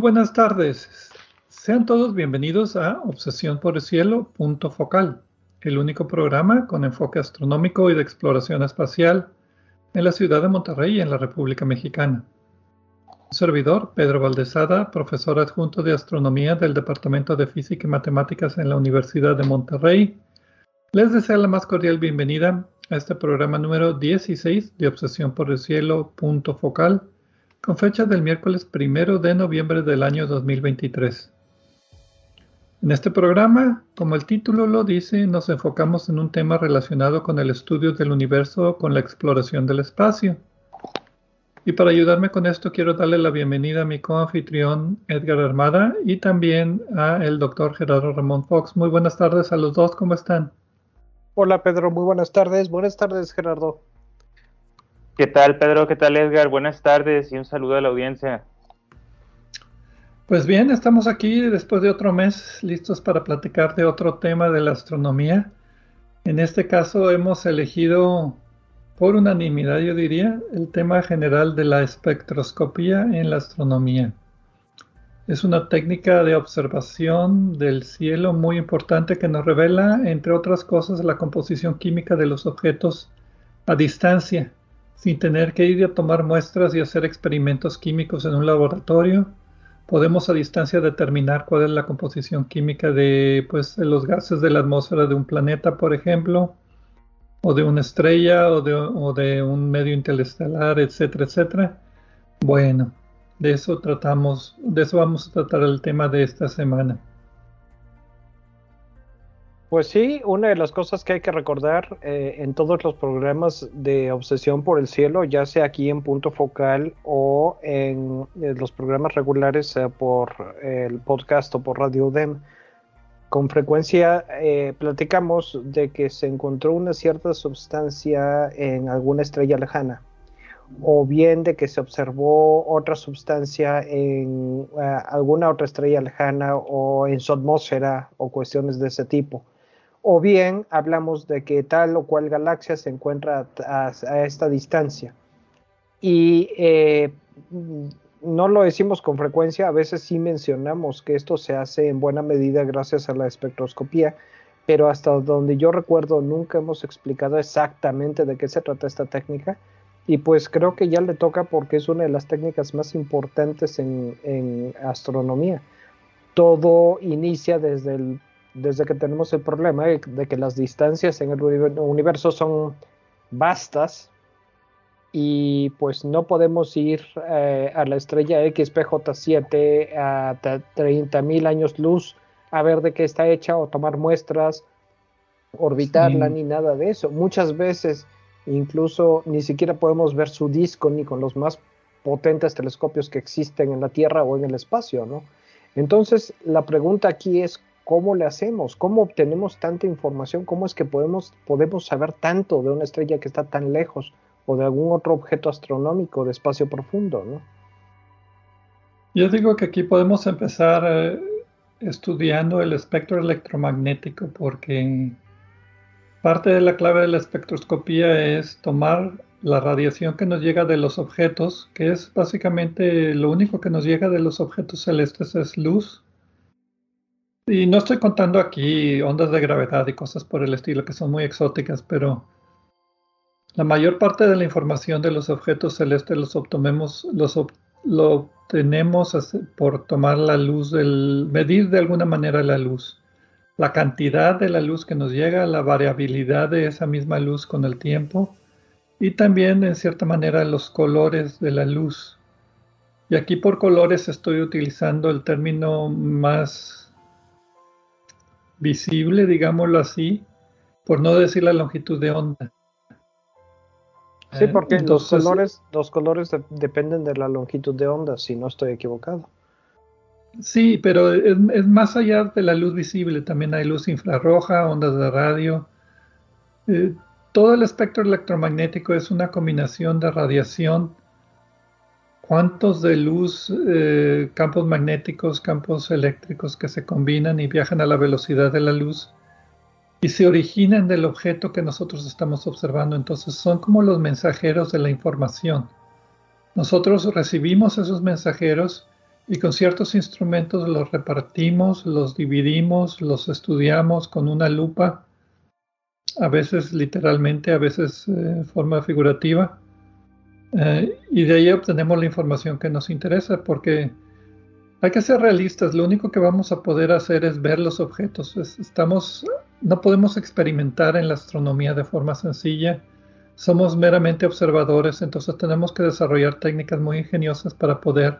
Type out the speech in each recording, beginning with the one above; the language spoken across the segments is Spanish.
Buenas tardes. Sean todos bienvenidos a Obsesión por el Cielo, punto focal, el único programa con enfoque astronómico y de exploración espacial en la ciudad de Monterrey en la República Mexicana. Un servidor, Pedro Valdezada, profesor adjunto de astronomía del Departamento de Física y Matemáticas en la Universidad de Monterrey, les deseo la más cordial bienvenida a este programa número 16 de Obsesión por el Cielo, punto focal con fecha del miércoles primero de noviembre del año 2023. En este programa, como el título lo dice, nos enfocamos en un tema relacionado con el estudio del universo con la exploración del espacio. Y para ayudarme con esto quiero darle la bienvenida a mi coanfitrión Edgar Armada y también a el doctor Gerardo Ramón Fox. Muy buenas tardes a los dos, ¿cómo están? Hola Pedro, muy buenas tardes. Buenas tardes Gerardo. ¿Qué tal, Pedro? ¿Qué tal, Edgar? Buenas tardes y un saludo a la audiencia. Pues bien, estamos aquí después de otro mes listos para platicar de otro tema de la astronomía. En este caso hemos elegido por unanimidad, yo diría, el tema general de la espectroscopía en la astronomía. Es una técnica de observación del cielo muy importante que nos revela, entre otras cosas, la composición química de los objetos a distancia sin tener que ir a tomar muestras y hacer experimentos químicos en un laboratorio. Podemos a distancia determinar cuál es la composición química de pues, los gases de la atmósfera de un planeta, por ejemplo, o de una estrella, o de, o de un medio interestelar, etcétera, etcétera. Bueno, de eso tratamos, de eso vamos a tratar el tema de esta semana. Pues sí, una de las cosas que hay que recordar eh, en todos los programas de Obsesión por el Cielo, ya sea aquí en Punto Focal o en, eh, los programas regulares por el podcast o por Radio DEM, con frecuencia eh, platicamos de que se encontró una cierta sustancia en alguna estrella lejana, o bien de que se observó otra sustancia en alguna otra estrella lejana o en su atmósfera o cuestiones de ese tipo o bien hablamos de que tal o cual galaxia se encuentra a, esta distancia. Y eh, no lo decimos con frecuencia, a veces sí mencionamos que esto se hace en buena medida gracias a la espectroscopía, pero hasta donde yo recuerdo nunca hemos explicado exactamente de qué se trata esta técnica. Y pues creo que ya le toca porque es una de las técnicas más importantes en, en astronomía. Todo inicia desde el desde que tenemos el problema de, que las distancias en el universo son vastas y pues no podemos ir eh, a la estrella XPJ7 a 30.000 años luz a ver de qué está hecha o tomar muestras, orbitarla ni nada de eso. Muchas veces incluso ni siquiera podemos ver su disco ni con los más potentes telescopios que existen en la Tierra o en el espacio, ¿no? Entonces, la pregunta aquí es ¿Cómo le hacemos? ¿Cómo obtenemos tanta información? ¿Cómo es que podemos, podemos saber tanto de una estrella que está tan lejos o de algún otro objeto astronómico de espacio profundo? ¿no? Yo digo que aquí podemos empezar eh, estudiando el espectro electromagnético porque parte de la clave de la espectroscopía es tomar la radiación que nos llega de los objetos, que es básicamente lo único que nos llega de los objetos celestes es luz y no estoy contando aquí ondas de gravedad y cosas por el estilo que son muy exóticas, pero la mayor parte de la información de los objetos celestes los obtenemos, los lo obtenemos por tomar la luz, medir de alguna manera la luz. La cantidad de la luz que nos llega, la variabilidad de esa misma luz con el tiempo y también en cierta manera los colores de la luz. Y aquí por colores estoy utilizando el término más visible, digámoslo así, por no decir la longitud de onda. Sí, porque los colores, los colores dependen de la longitud de onda, si no estoy equivocado. Sí, pero es, más allá de la luz visible, también hay luz infrarroja, ondas de radio. Eh, todo el espectro electromagnético es una combinación de radiación, cuantos de luz, eh, campos magnéticos, campos eléctricos que se combinan y viajan a la velocidad de la luz y se originan del objeto que nosotros estamos observando. Entonces son como los mensajeros de la información. Nosotros recibimos esos mensajeros y con ciertos instrumentos los repartimos, los dividimos, los estudiamos con una lupa, a veces literalmente, a veces eh, forma figurativa, eh, y de ahí obtenemos la información que nos interesa, porque hay que ser realistas, lo único que vamos a poder hacer es ver los objetos. estamos, no podemos experimentar en la astronomía de forma sencilla, somos meramente observadores, entonces tenemos que desarrollar técnicas muy ingeniosas para poder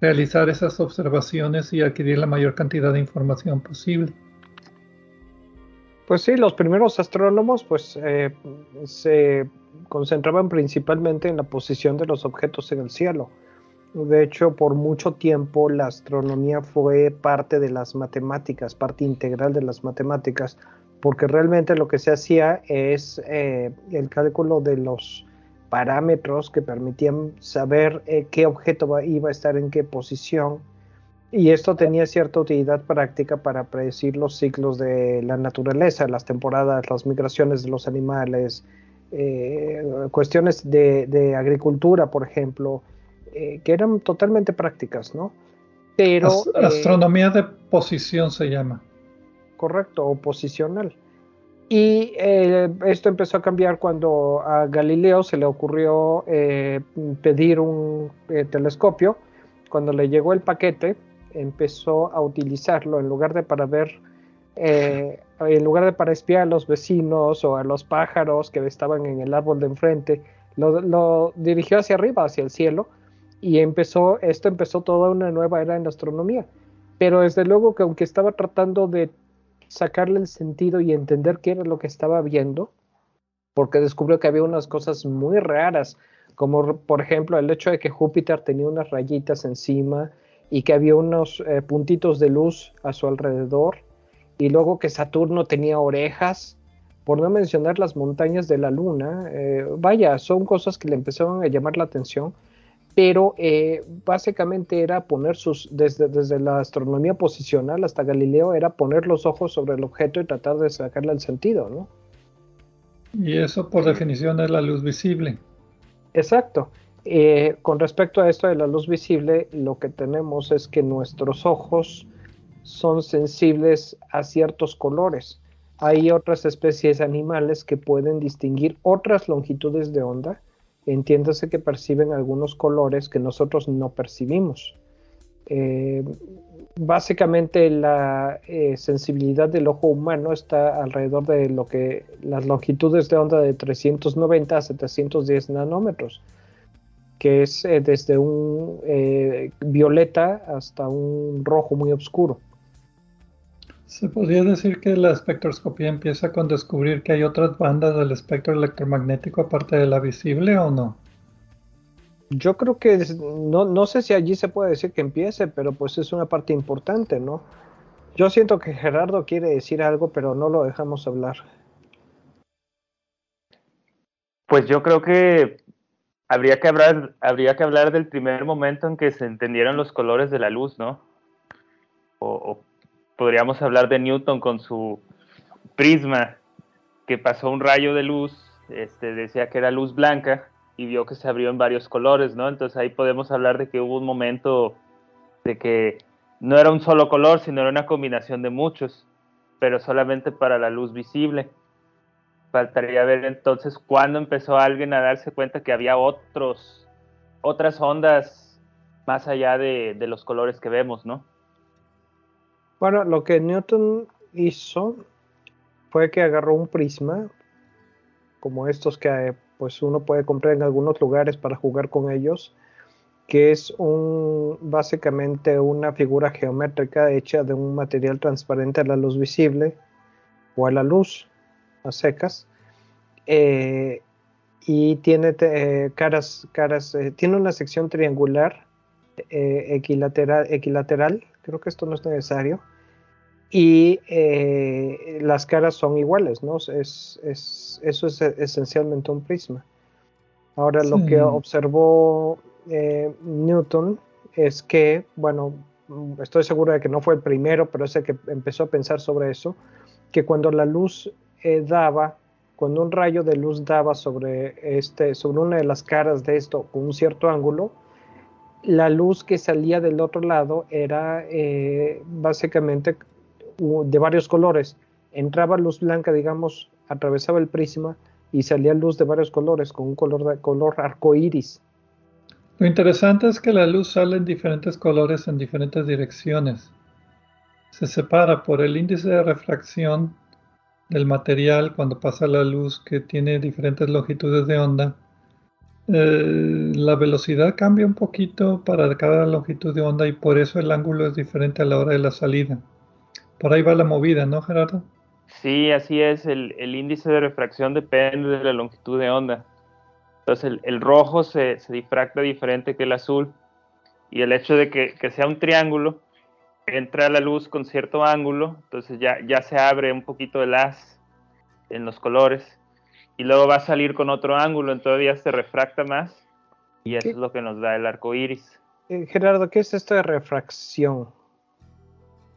realizar esas observaciones y adquirir la mayor cantidad de información posible. Pues sí, los primeros astrónomos pues eh, se concentraban principalmente en la posición de los objetos en el cielo. De hecho, por mucho tiempo la astronomía fue parte de las matemáticas, parte integral de las matemáticas, porque realmente lo que se hacía es eh, el cálculo de los parámetros que permitían saber eh, qué objeto iba a estar en qué posición. Y esto tenía cierta utilidad práctica para predecir los ciclos de la naturaleza, las temporadas, las migraciones de los animales, eh, cuestiones de, agricultura, por ejemplo, eh, que eran totalmente prácticas, ¿no? Pero... astronomía de posición se llama. Correcto, o posicional. Y eh, esto empezó a cambiar cuando a Galileo se le ocurrió eh, pedir un eh, telescopio. Cuando le llegó el paquete, empezó a utilizarlo en lugar de para ver, en lugar de para espiar a los vecinos o a los pájaros que estaban en el árbol de enfrente, lo, lo dirigió hacia arriba, hacia el cielo, y empezó, esto empezó toda una nueva era en la astronomía. Pero desde luego que aunque estaba tratando de sacarle el sentido y entender qué era lo que estaba viendo, porque descubrió que había unas cosas muy raras, como por ejemplo el hecho de que Júpiter tenía unas rayitas encima y que había unos eh, puntitos de luz a su alrededor, y luego que Saturno tenía orejas, por no mencionar las montañas de la Luna, eh, vaya, son cosas que le empezaron a llamar la atención pero eh, básicamente era poner sus, desde, desde la astronomía posicional hasta Galileo, era poner los ojos sobre el objeto y tratar de sacarle el sentido, ¿no? Y eso por definición es la luz visible. Exacto. Eh, con respecto a esto de la luz visible, lo que tenemos es que nuestros ojos son sensibles a ciertos colores. Hay otras especies animales que pueden distinguir otras longitudes de onda entiéndase que perciben algunos colores que nosotros no percibimos. Eh, básicamente la eh, sensibilidad del ojo humano está alrededor de lo que las longitudes de onda de 390 a 710 nanómetros, que es eh, desde un violeta hasta un rojo muy oscuro. ¿Se podría decir que la espectroscopía empieza con descubrir que hay otras bandas del espectro electromagnético aparte de la visible o no? Yo creo que no, no sé si allí se puede decir que empiece, pero pues es una parte importante, ¿no? Yo siento que Gerardo quiere decir algo, pero no lo dejamos hablar. Pues yo creo que habría que hablar, que hablar del primer momento en que se entendieron los colores de la luz, ¿no? O, o podríamos hablar de Newton con su prisma, que pasó un rayo de luz, este, decía que era luz blanca y vio que se abrió en varios colores, ¿no? Entonces ahí podemos hablar de que hubo un momento de que no era un solo color, sino era una combinación de muchos, pero solamente para la luz visible. Faltaría ver entonces cuándo empezó alguien a darse cuenta que había otros, otras ondas más allá de, de los colores que vemos, ¿no? Bueno, lo que Newton hizo fue que agarró un prisma, como estos que pues uno puede comprar en algunos lugares para jugar con ellos, que es un básicamente una figura geométrica hecha de un material transparente a la luz visible o a la luz a secas. Eh, y tiene caras, caras tiene una sección triangular equilateral, equilateral, creo que esto no es necesario, y las caras son iguales, ¿no? Es, es, eso es esencialmente un prisma. Ahora lo que observó Newton es que, bueno, estoy seguro de que no fue el primero, pero es el que empezó a pensar sobre eso, que cuando la luz eh, daba, cuando un rayo de luz daba sobre, este, sobre una de las caras de esto con un cierto ángulo, la luz que salía del otro lado era eh, básicamente de varios colores. Entraba luz blanca, digamos, atravesaba el prisma y salía luz de varios colores, con un color, de, color arcoíris. Lo interesante es que la luz sale en diferentes colores en diferentes direcciones. Se separa por el índice de refracción del material cuando pasa la luz que tiene diferentes longitudes de onda. Eh, la velocidad cambia un poquito para cada longitud de onda y por eso el ángulo es diferente a la hora de la salida. Por ahí va la movida, ¿no, Gerardo? Sí, así es. El, el índice de refracción depende de la longitud de onda. Entonces el, rojo se, difracta diferente que el azul y el hecho de que, sea un triángulo, entra la luz con cierto ángulo, entonces ya, ya se abre un poquito el haz en los colores y luego va a salir con otro ángulo, entonces ya se refracta más y eso es lo que nos da el arco iris. Eh, Gerardo, ¿qué es esto de refracción?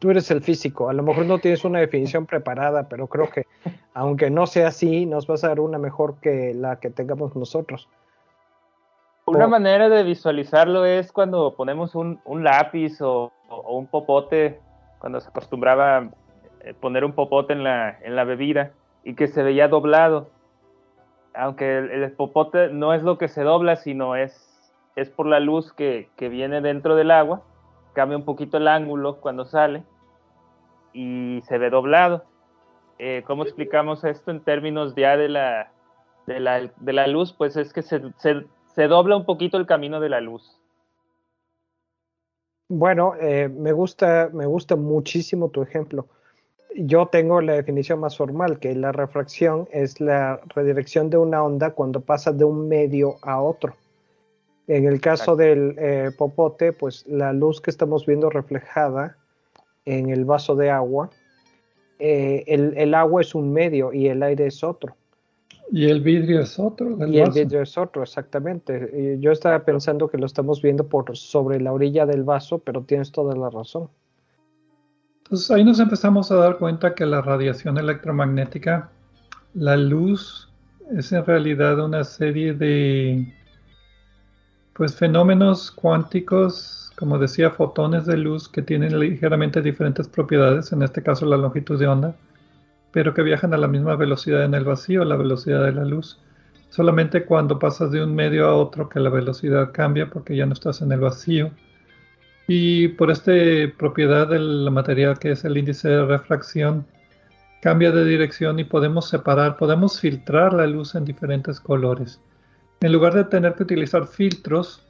tú eres el físico, a lo mejor no tienes una definición preparada, pero creo que aunque no sea así, nos vas a dar una mejor que la que tengamos nosotros. Una manera de visualizarlo es cuando ponemos un, lápiz o, un popote, cuando se acostumbraba eh, poner un popote en la, en la bebida y que se veía doblado. Aunque el, popote no es lo que se dobla, sino es, es por la luz que, que viene dentro del agua cambia un poquito el ángulo cuando sale y se ve doblado. Eh, ¿Cómo explicamos esto en términos ya de la, de la, luz? Pues es que se, se, dobla un poquito el camino de la luz. Bueno, eh, me, gusta, me gusta muchísimo tu ejemplo. Yo tengo la definición más formal, que la refracción es la redirección de una onda cuando pasa de un medio a otro. En el caso del eh, popote, pues la luz que estamos viendo reflejada en el vaso de agua, eh, el, agua es un medio y el aire es otro. Y el vidrio es otro. y el vidrio es otro, exactamente. Yo estaba pensando que lo estamos viendo por sobre la orilla del vaso, pero tienes toda la razón. Entonces ahí nos empezamos a dar cuenta que la radiación electromagnética, la luz, es en realidad una serie de pues fenómenos cuánticos, como decía, fotones de luz que tienen ligeramente diferentes propiedades, en este caso la longitud de onda, pero que viajan a la misma velocidad en el vacío, la velocidad de la luz. Solamente cuando pasas de un medio a otro que la velocidad cambia porque ya no estás en el vacío. Y por esta propiedad del material que es el índice de refracción, cambia de dirección y podemos separar, podemos filtrar la luz en diferentes colores. En lugar de tener que utilizar filtros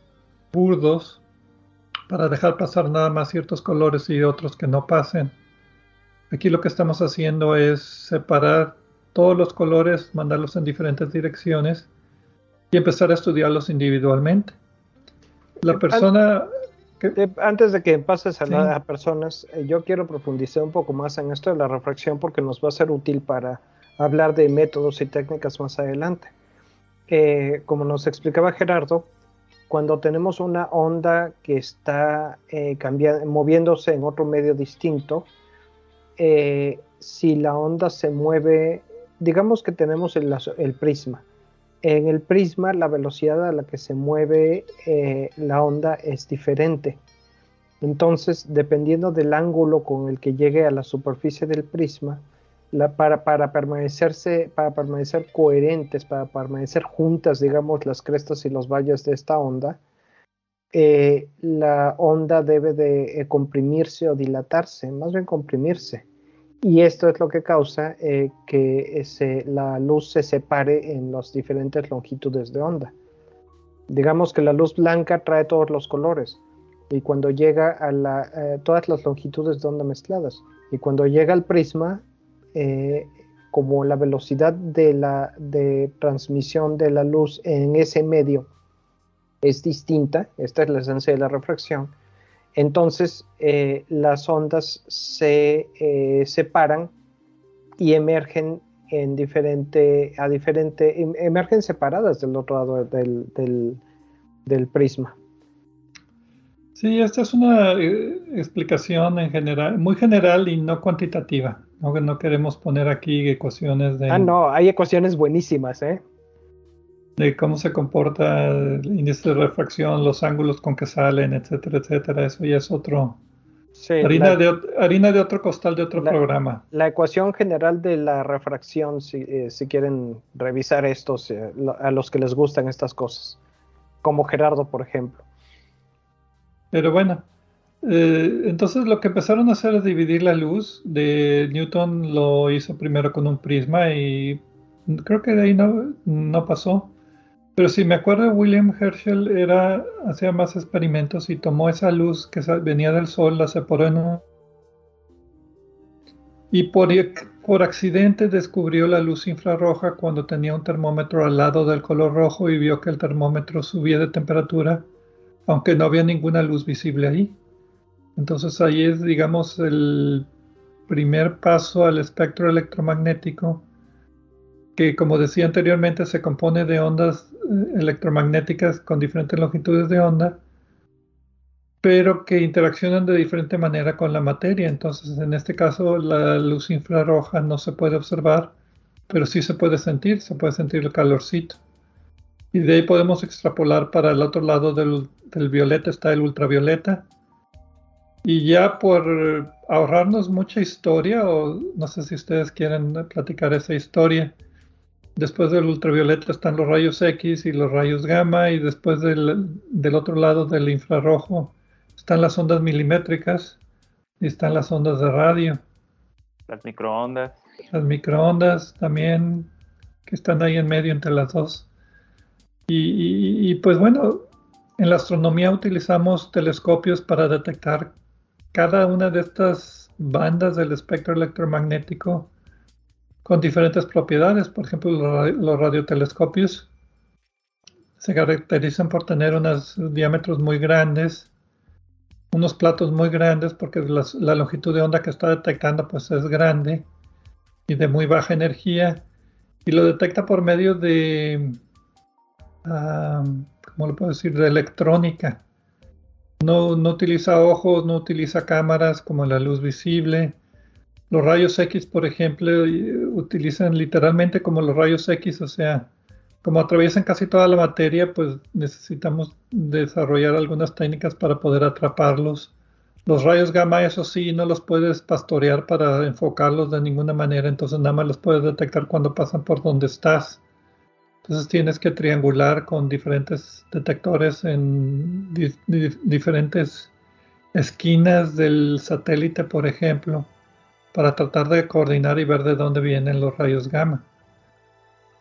burdos para dejar pasar nada más ciertos colores y otros que no pasen, aquí lo que estamos haciendo es separar todos los colores, mandarlos en diferentes direcciones y empezar a estudiarlos individualmente. La persona... Antes de que pases a las personas, eh, yo quiero profundizar un poco más en esto de la refracción porque nos va a ser útil para hablar de métodos y técnicas más adelante como nos explicaba Gerardo, cuando tenemos una onda que está eh, moviéndose en otro medio distinto, eh, si la onda se mueve, digamos que tenemos el, prisma. En el prisma la velocidad a la que se mueve eh, la onda es diferente. Entonces, dependiendo del ángulo con el que llegue a la superficie del prisma, para, permanecerse, para permanecer coherentes, para permanecer juntas, digamos, las crestas y los valles de esta onda, eh, la onda debe de comprimirse o dilatarse, más bien comprimirse. Y esto es lo que causa eh, que la luz se separe en las diferentes longitudes de onda. Digamos que la luz blanca trae todos los colores y cuando llega a la, todas las longitudes de onda mezcladas. Y cuando llega al prisma, eh, como la velocidad de transmisión de la luz en ese medio es distinta, esta es la esencia de la refracción, entonces eh, las ondas se eh, separan y emergen en diferente, a diferente, em, emergen separadas del otro lado del, del, prisma. Sí, esta es una eh, explicación en general, muy general y no cuantitativa. No, no queremos poner aquí ecuaciones de... Ah, no, hay ecuaciones buenísimas, ¿eh? De cómo se comporta el índice de refracción, los ángulos con que salen, etcétera, etcétera. Eso ya es otro, harina, de, harina de otro costal de otro programa. La ecuación general de la refracción, si, eh, quieren revisar estos, eh, a los que les gustan estas cosas, como Gerardo, por ejemplo. Pero bueno, eh, entonces lo que empezaron a hacer es dividir la luz. De Newton lo hizo primero con un prisma y creo que de ahí no, no pasó. Pero si me acuerdo, William Herschel era, hacía más experimentos y tomó esa luz que venía del sol, la separó en un... Y por, por accidente descubrió la luz infrarroja cuando tenía un termómetro al lado del color rojo y vio que el termómetro subía de temperatura, aunque no había ninguna luz visible ahí. Entonces ahí es, digamos, el primer paso al espectro electromagnético, que como decía anteriormente se compone de ondas electromagnéticas con diferentes longitudes de onda, pero que interaccionan de diferente manera con la materia. Entonces, en este caso, la luz infrarroja no se puede observar, pero sí se puede sentir, se puede sentir el calorcito. Y de ahí podemos extrapolar para el otro lado del, del violeta está el ultravioleta. Y ya por ahorrarnos mucha historia, o no sé si ustedes quieren platicar esa historia, Después del ultravioleta están los rayos X y los rayos gamma y después del, otro lado del infrarrojo están las ondas milimétricas y están las ondas de radio. Las microondas. Las microondas también que están ahí en medio entre las dos. Y, y pues bueno, en la astronomía utilizamos telescopios para detectar cada una de estas bandas del espectro electromagnético con diferentes propiedades. Por ejemplo, los radiotelescopios se caracterizan por tener unos diámetros muy grandes, unos platos muy grandes, porque la longitud de onda que está detectando pues es grande y de muy baja energía, y lo detecta por medio de, ¿cómo lo puedo decir?, de electrónica. No, no utiliza ojos, no utiliza cámaras como la luz visible, los rayos X, por ejemplo, utilizan literalmente como los rayos X, o sea, como atraviesan casi toda la materia, pues necesitamos desarrollar algunas técnicas para poder atraparlos. Los rayos gamma, eso sí, no los puedes pastorear para enfocarlos de ninguna manera, entonces nada más los puedes detectar cuando pasan por donde estás. Entonces tienes que triangular con diferentes detectores en diferentes esquinas del satélite, por ejemplo para tratar de coordinar y ver de dónde vienen los rayos gamma.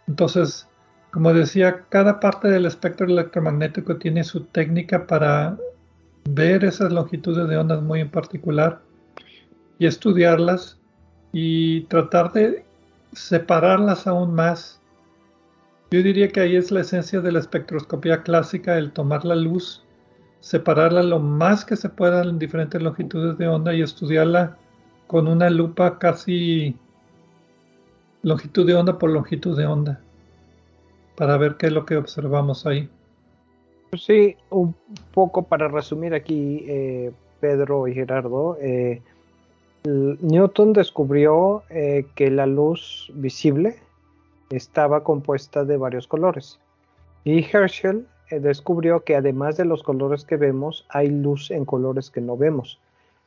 Entonces, como decía, cada parte del espectro electromagnético tiene su técnica para ver esas longitudes de ondas muy en particular y estudiarlas y tratar de separarlas aún más. Yo diría que ahí es la esencia de la espectroscopía clásica, el tomar la luz, separarla lo más que se pueda en diferentes longitudes de onda y estudiarla con una lupa casi longitud de onda por longitud de onda para ver qué es lo que observamos ahí. Pues sí, un poco para resumir aquí, eh, Pedro y Gerardo, eh, Newton descubrió eh, que la luz visible estaba compuesta de varios colores y Herschel descubrió que además de los colores que vemos, hay luz en colores que no vemos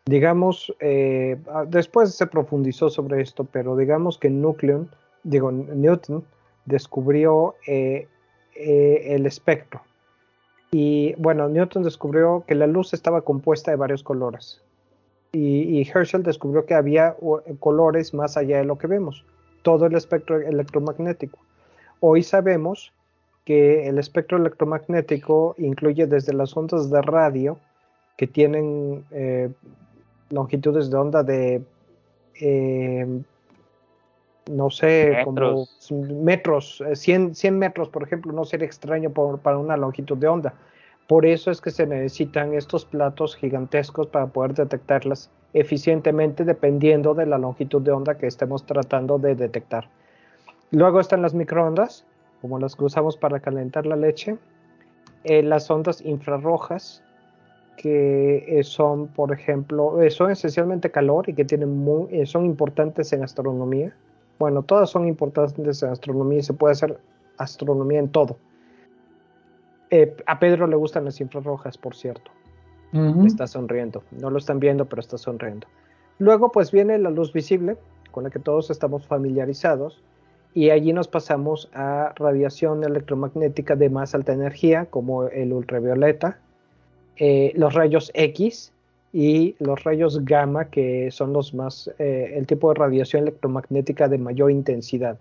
digamos, eh, ah, después se profundizó sobre esto, pero digamos que Nucleon, digo, Newton descubrió eh, eh, el espectro. Y bueno, Newton descubrió que la luz estaba compuesta de varios colores. Y, y, Herschel descubrió que había colores más allá de lo que vemos, todo el espectro electromagnético. Hoy sabemos que el espectro electromagnético incluye desde las ondas de radio, que tienen longitudes de onda de, eh, no sé, como metros, 100, eh, 100, metros, por ejemplo, no sería extraño para una longitud de onda. Por eso es que se necesitan estos platos gigantescos para poder detectarlas eficientemente dependiendo de la longitud de onda que estemos tratando de detectar. Luego están las microondas, como las que usamos para calentar la leche, eh, las ondas infrarrojas, que eh, son, por ejemplo, eh, son esencialmente calor y que tienen son importantes en astronomía. Bueno, todas son importantes en astronomía y se puede hacer astronomía en todo. a Pedro le gustan las infrarrojas, por cierto. Está sonriendo. No lo están viendo, pero está sonriendo. Luego, pues viene la luz visible, con la que todos estamos familiarizados, y allí nos pasamos a radiación electromagnética de más alta energía, como el ultravioleta, eh, los rayos X y los rayos gamma, que son los más, eh, el tipo de radiación electromagnética de mayor intensidad.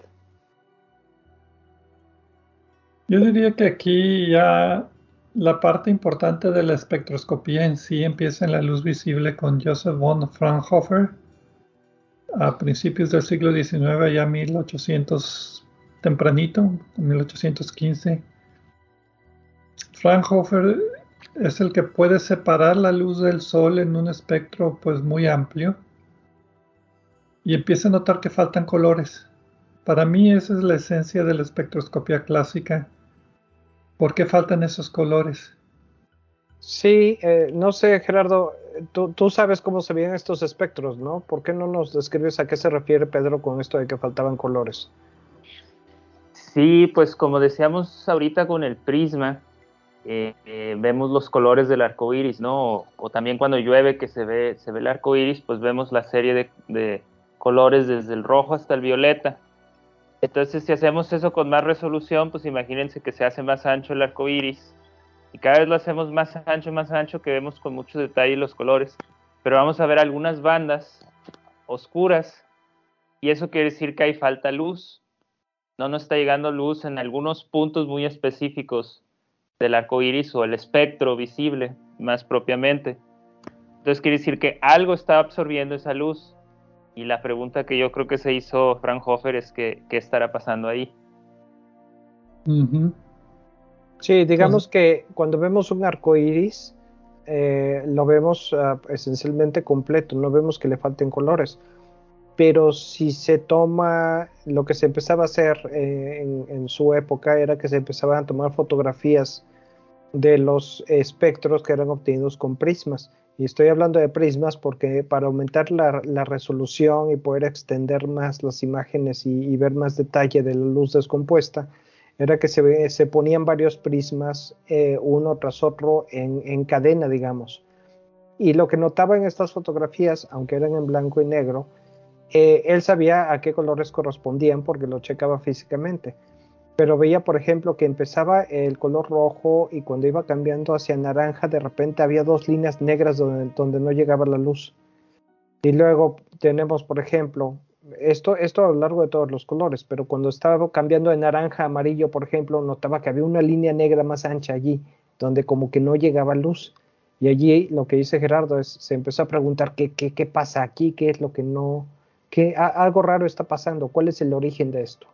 Yo diría que aquí ya la parte importante de la espectroscopía en sí empieza en la luz visible con Joseph von Fraunhofer a principios del siglo XIX, ya 1800 tempranito, 1815. Fraunhofer es el que puede separar la luz del sol en un espectro pues muy amplio y empieza a notar que faltan colores. Para mí esa es la esencia de la espectroscopía clásica. ¿Por qué faltan esos colores? Sí, eh, no sé, Gerardo, tú, sabes cómo se ven estos espectros, ¿no? ¿Por qué no nos describes a qué se refiere Pedro con esto de que faltaban colores? Sí, pues como decíamos ahorita con el prisma, eh, eh, vemos los colores del arco iris, ¿no? O, también cuando llueve que se ve, se ve el arco iris, pues vemos la serie de, colores desde el rojo hasta el violeta. Entonces, si hacemos eso con más resolución, pues imagínense que se hace más ancho el arco iris y cada vez lo hacemos más ancho, más ancho, que vemos con mucho detalle los colores. Pero vamos a ver algunas bandas oscuras y eso quiere decir que hay falta luz. No nos está llegando luz en algunos puntos muy específicos del arco iris o el espectro visible, más propiamente. Entonces quiere decir que algo está absorbiendo esa luz. Y la pregunta que yo creo que se hizo Fraunhofer es que, qué estará pasando ahí. Sí, digamos que cuando vemos un arco iris, eh, lo vemos ah, esencialmente completo, no vemos que le falten colores. Pero si se toma, lo que se empezaba a hacer eh, en, su época era que se empezaban a tomar fotografías de los espectros que eran obtenidos con prismas. Y estoy hablando de prismas porque para aumentar la, resolución y poder extender más las imágenes y ver más detalle de la luz descompuesta, era que se, ponían varios prismas eh, uno tras otro en, cadena, digamos. Y lo que notaba en estas fotografías, aunque eran en blanco y negro, eh, él sabía a qué colores correspondían porque lo checaba físicamente. Pero veía, por ejemplo, que empezaba el color rojo y cuando iba cambiando hacia naranja, de repente había dos líneas negras donde, donde no llegaba la luz. Y luego tenemos, por ejemplo, esto, esto a lo largo de todos los colores, pero cuando estaba cambiando de naranja a amarillo, por ejemplo, notaba que había una línea negra más ancha allí, donde como que no llegaba luz. Y allí lo que dice Gerardo es, se empezó a preguntar qué, qué, qué pasa aquí, qué es lo que no, qué, algo raro está pasando, cuál es el origen de esto.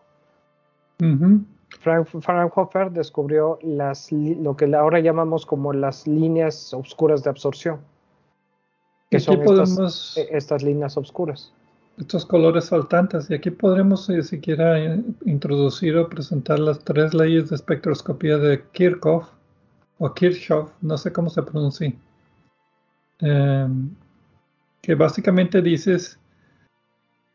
Frank, Fraunhofer descubrió las, lo que ahora llamamos como las líneas oscuras de absorción, que son estas, e, estas líneas oscuras estos colores faltantes. Y aquí podremos ni siquiera introducir o presentar las tres leyes de espectroscopía de Kirchhoff o Kirchhoff, no sé cómo se pronuncia. Em, que básicamente dices,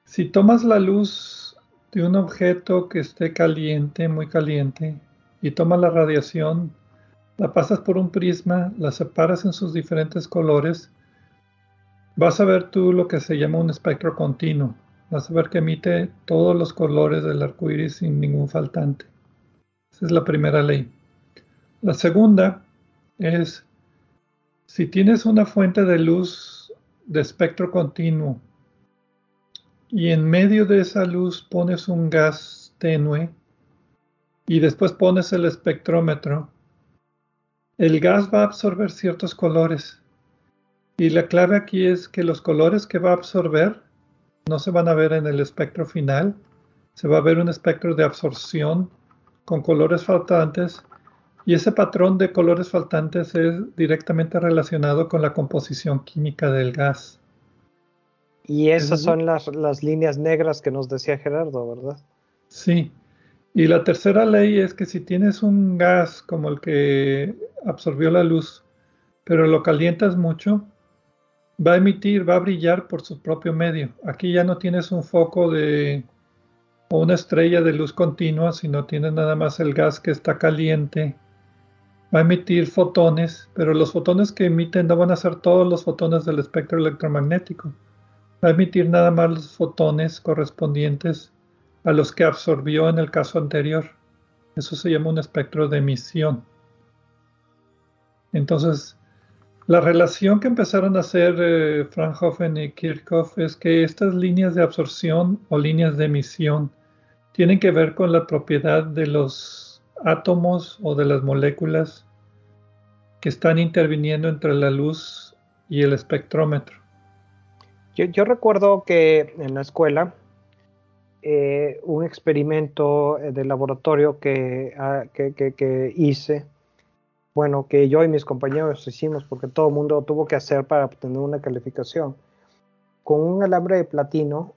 si tomas la luz de un objeto que esté caliente, muy caliente, y tomas la radiación, la pasas por un prisma, la separas en sus diferentes colores, vas a ver tú lo que se llama un espectro continuo. Vas a ver que emite todos los colores del arco iris sin ningún faltante. Esa es la primera ley. La segunda es, si tienes una fuente de luz de espectro continuo y en medio de esa luz pones un gas tenue y después pones el espectrómetro, el gas va a absorber ciertos colores y la clave aquí es que los colores que va a absorber no se van a ver en el espectro final, se va a ver un espectro de absorción con colores faltantes y ese patrón de colores faltantes es directamente relacionado con la composición química del gas. Y esas son las, las líneas negras que nos decía Gerardo, ¿verdad? Sí. Y la tercera ley es que si tienes un gas como el que absorbió la luz, pero lo calientas mucho, va a emitir, va a brillar por su propio medio. Aquí ya no tienes un foco de o una estrella de luz continua, sino tienes nada más el gas que está caliente. Va a emitir fotones, pero los fotones que emiten no van a ser todos los fotones del espectro electromagnético. Va a emitir nada más los fotones correspondientes a los que absorbió en el caso anterior. Eso se llama un espectro de emisión. Entonces, la relación que empezaron a hacer eh, Fraunhofen y Kirchhoff es que estas líneas de absorción o líneas de emisión tienen que ver con la propiedad de los átomos o de las moléculas que están interviniendo entre la luz y el espectrómetro. Yo, recuerdo que en la escuela eh, un experimento eh, de laboratorio ah, que, hice, bueno, que yo y mis compañeros hicimos porque todo el mundo tuvo que hacer para obtener una calificación. Con un alambre de platino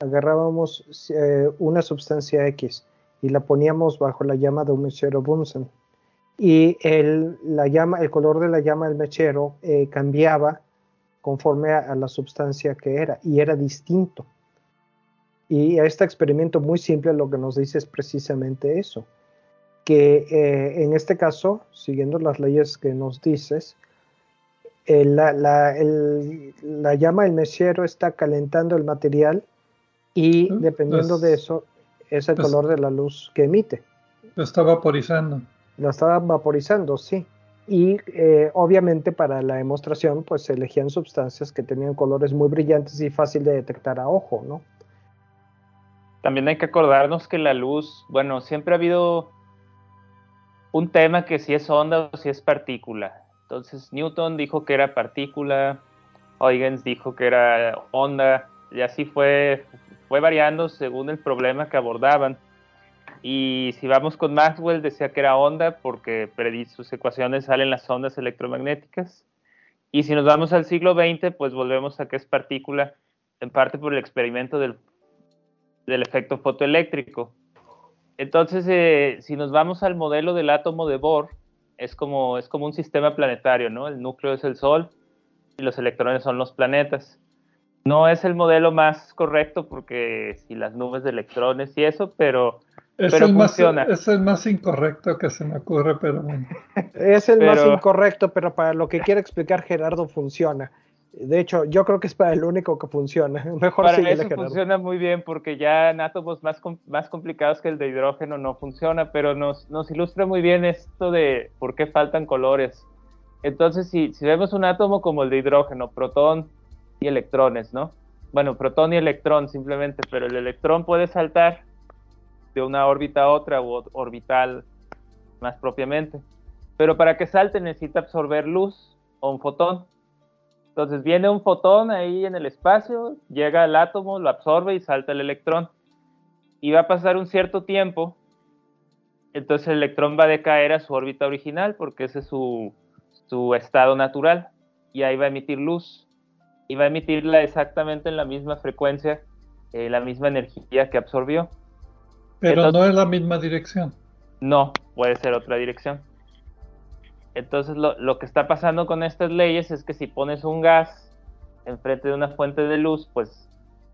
agarrábamos eh, una sustancia X y la poníamos bajo la llama de un mechero Bunsen. Y el, la llama, el color de la llama del mechero cambiaba conforme a, la sustancia que era y era distinto. Y este experimento muy simple lo que nos dice es precisamente eso, que eh, en este caso, siguiendo las leyes que nos dices, la, la, la, llama del mechero está calentando el material y dependiendo de eso es el color de la luz que emite. Lo está vaporizando. Lo está vaporizando, sí. Y eh, obviamente para la demostración pues se elegían sustancias que tenían colores muy brillantes y fácil de detectar a ojo, ¿no? También hay que acordarnos que la luz, bueno, siempre ha habido un tema que si es onda o si es partícula. Entonces Newton dijo que era partícula, Huygens dijo que era onda, y así fue fue variando según el problema que abordaban. Y si vamos con Maxwell, decía que era onda porque sus ecuaciones salen las ondas electromagnéticas. Y si nos vamos al siglo XX, pues volvemos a que es partícula, en parte por el experimento del, del efecto fotoeléctrico. Entonces, eh, si nos vamos al modelo del átomo de Bohr, es como, es como un sistema planetario, ¿no? El núcleo es el Sol y los electrones son los planetas. No es el modelo más correcto porque si las nubes de electrones y eso, pero, es el funciona. Más, es el más incorrecto que se me ocurre, pero bueno. es el más incorrecto, pero para lo que quiere explicar Gerardo funciona. De hecho, yo creo que es para el único que funciona. Mejor para eso funciona muy bien porque ya en átomos más, más complicados que el de hidrógeno no funciona, pero nos, nos ilustra muy bien esto de por qué faltan colores. Entonces, si, si vemos un átomo como el de hidrógeno, protón, y electrones, ¿no? Bueno, protón y electrón simplemente, pero el electrón puede saltar de una órbita a otra o orbital más propiamente. Pero para que salte necesita absorber luz o un fotón. Entonces viene un fotón ahí en el espacio, llega al átomo, lo absorbe y salta el electrón. Y va a pasar un cierto tiempo, entonces el electrón va a decaer a su órbita original porque ese es su, su estado natural y ahí va a emitir luz y va a emitirla exactamente en la misma frecuencia, eh, la misma energía que absorbió. Pero no es la misma dirección. No, puede ser otra dirección. Entonces lo, que está pasando con estas leyes es que si pones un gas enfrente de una fuente de luz, pues,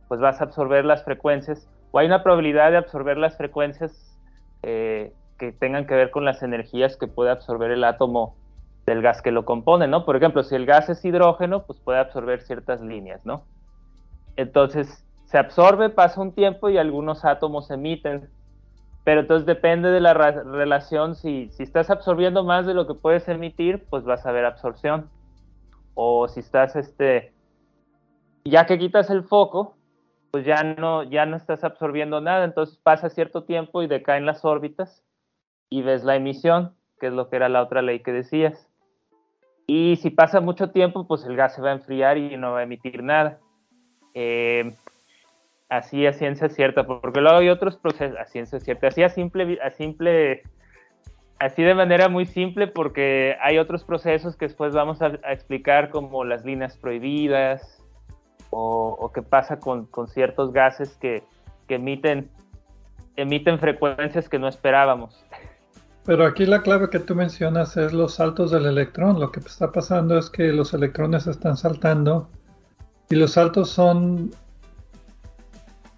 pues vas a absorber las frecuencias, o hay una probabilidad de absorber las frecuencias eh, que tengan que ver con las energías que puede absorber el átomo del gas que lo compone, ¿no? Por ejemplo, si el gas es hidrógeno, pues puede absorber ciertas líneas, ¿no? Entonces, se absorbe, pasa un tiempo y algunos átomos emiten, pero entonces depende de la relación, si, si estás absorbiendo más de lo que puedes emitir, pues vas a ver absorción. O si estás, este, ya que quitas el foco, pues ya no, ya no estás absorbiendo nada, entonces pasa cierto tiempo y decaen las órbitas y ves la emisión, que es lo que era la otra ley que decías. Y si pasa mucho tiempo, pues el gas se va a enfriar y no va a emitir nada. Eh, así a ciencia cierta, porque luego hay otros procesos a ciencia cierta, así a simple, a simple, así de manera muy simple, porque hay otros procesos que después vamos a, explicar como las líneas prohibidas o, qué pasa con, ciertos gases que, que emiten, emiten frecuencias que no esperábamos. Pero aquí la clave que tú mencionas es los saltos del electrón. Lo que está pasando es que los electrones están saltando y los saltos son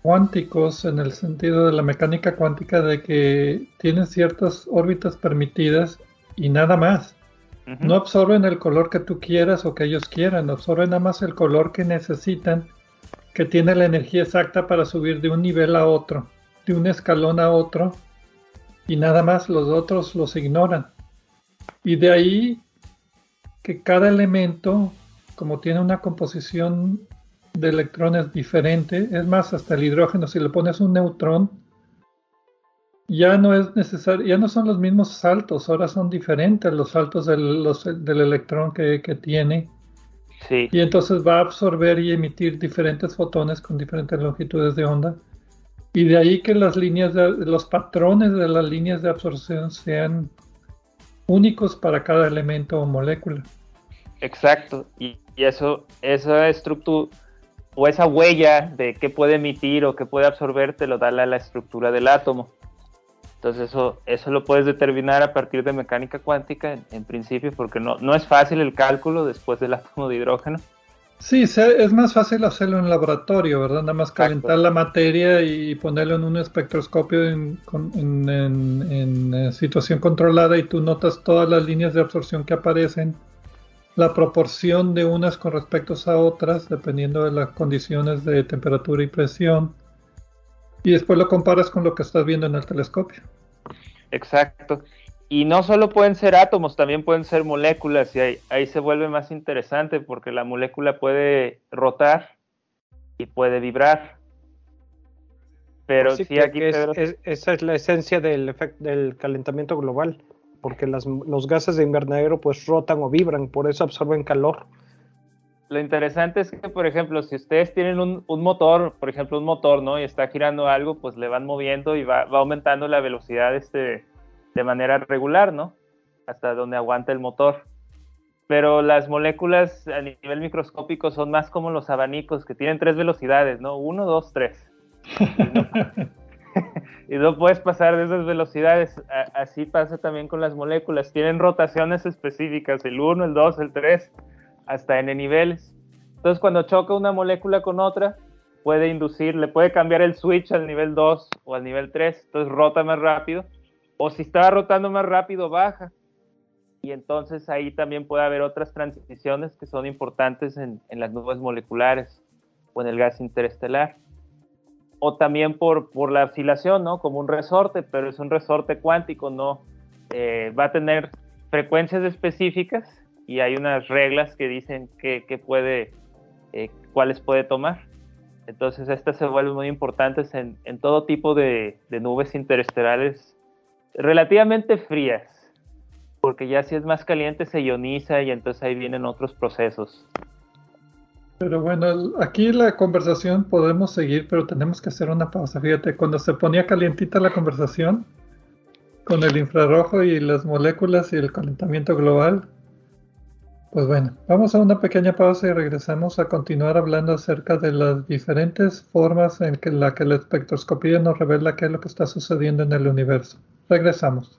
cuánticos en el sentido de la mecánica cuántica de que tienen ciertas órbitas permitidas y nada más. No absorben el color que tú quieras o que ellos quieran, absorben nada más el color que necesitan, que tiene la energía exacta para subir de un nivel a otro, de un escalón a otro, y nada más los otros los ignoran. Y de ahí que cada elemento, como tiene una composición de electrones diferente. Es más, hasta el hidrógeno, si le pones un neutrón, ya no es necesario, ya no son los mismos saltos, ahora son diferentes los saltos del, del electrón que, tiene. Sí. Y entonces va a absorber y emitir diferentes fotones con diferentes longitudes de onda. Y de ahí que las líneas de, los patrones de las líneas de absorción sean únicos para cada elemento o molécula. Exacto. Y, eso, esa estructura, o esa huella de qué puede emitir o qué puede absorber te lo da la, estructura del átomo. Entonces eso, eso lo puedes determinar a partir de mecánica cuántica en, principio porque no, no es fácil el cálculo después del átomo de hidrógeno. Sí, es más fácil hacerlo en laboratorio, ¿verdad? Nada más calentar la materia y ponerlo en un espectroscopio en, en, eh, situación controlada y tú notas todas las líneas de absorción que aparecen la proporción de unas con respecto a otras, dependiendo de las condiciones de temperatura y presión, y después lo comparas con lo que estás viendo en el telescopio. Exacto. Y no solo pueden ser átomos, también pueden ser moléculas, y ahí, se vuelve más interesante porque la molécula puede rotar y puede vibrar. Pero sí, aquí... esa es la esencia del, del calentamiento global porque los gases de invernadero pues rotan o vibran, por eso absorben calor. Lo interesante es que, por ejemplo, si ustedes tienen un, motor, por ejemplo, un motor, ¿no? Y está girando algo, pues le van moviendo y va, aumentando la velocidad este, de manera regular, ¿no? Hasta donde aguanta el motor. Pero las moléculas a nivel microscópico son más como los abanicos, que tienen tres velocidades, ¿no? Uno, dos, tres. y no puedes pasar de esas velocidades. así pasa también con las moléculas. Tienen rotaciones específicas, el 1, el 2, el 3, hasta n niveles. Entonces, cuando choca una molécula con otra, puede inducir, le puede cambiar el switch al nivel 2 o al nivel 3, entonces rota más rápido. O si estaba rotando más rápido, baja. Y entonces ahí también puede haber otras transiciones que son importantes en, las nubes moleculares o en el gas interestelar o también por, por la oscilación, ¿no? Como un resorte, pero es un resorte cuántico, ¿no? Eh, va a tener frecuencias específicas y hay unas reglas que dicen que, puede, eh, cuáles puede tomar. Entonces estas se vuelven muy importantes en, en todo tipo de, de, nubes interestelares relativamente frías, porque ya si es más caliente se ioniza y entonces ahí vienen otros procesos. Pero bueno, aquí la conversación podemos seguir, pero tenemos que hacer una pausa. Fíjate, cuando se ponía calientita la conversación con el infrarrojo y las moléculas y el calentamiento global, pues bueno, vamos a una pequeña pausa y regresamos a continuar hablando acerca de las diferentes formas en que la que la espectroscopía nos revela qué es lo que está sucediendo en el universo. Regresamos.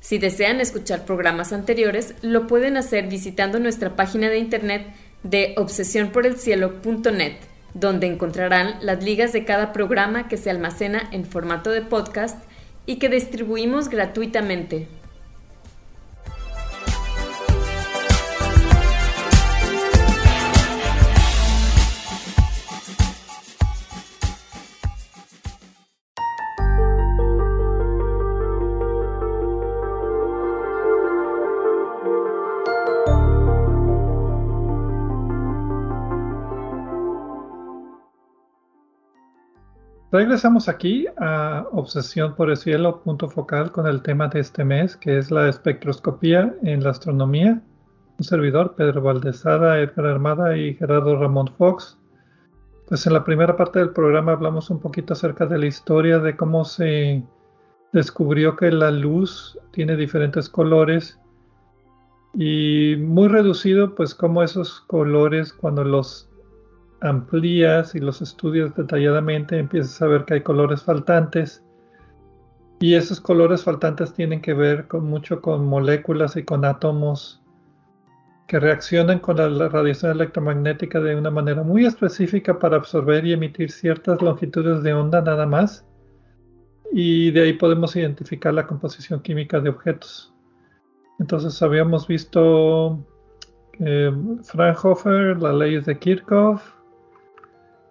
Si desean escuchar programas anteriores, lo pueden hacer visitando nuestra página de internet de obsesionporelcielo.net, donde encontrarán las ligas de cada programa que se almacena en formato de podcast y que distribuimos gratuitamente. Regresamos aquí a Obsesión por el Cielo, punto focal con el tema de este mes, que es la espectroscopía en la astronomía. Un servidor, Pedro Valdezada, Edgar Armada y Gerardo Ramón Fox. Pues en la primera parte del programa hablamos un poquito acerca de la historia de cómo se descubrió que la luz tiene diferentes colores y muy reducido, pues cómo esos colores cuando los amplías y los estudias detalladamente, empiezas a ver que hay colores faltantes. Y esos colores faltantes tienen que ver mucho con moléculas y con átomos que reaccionan con la radiación electromagnética de una manera muy específica para absorber y emitir ciertas longitudes de onda nada más. Y de ahí podemos identificar la composición química de objetos. Entonces habíamos visto eh, Fraunhofer, las leyes de Kirchhoff,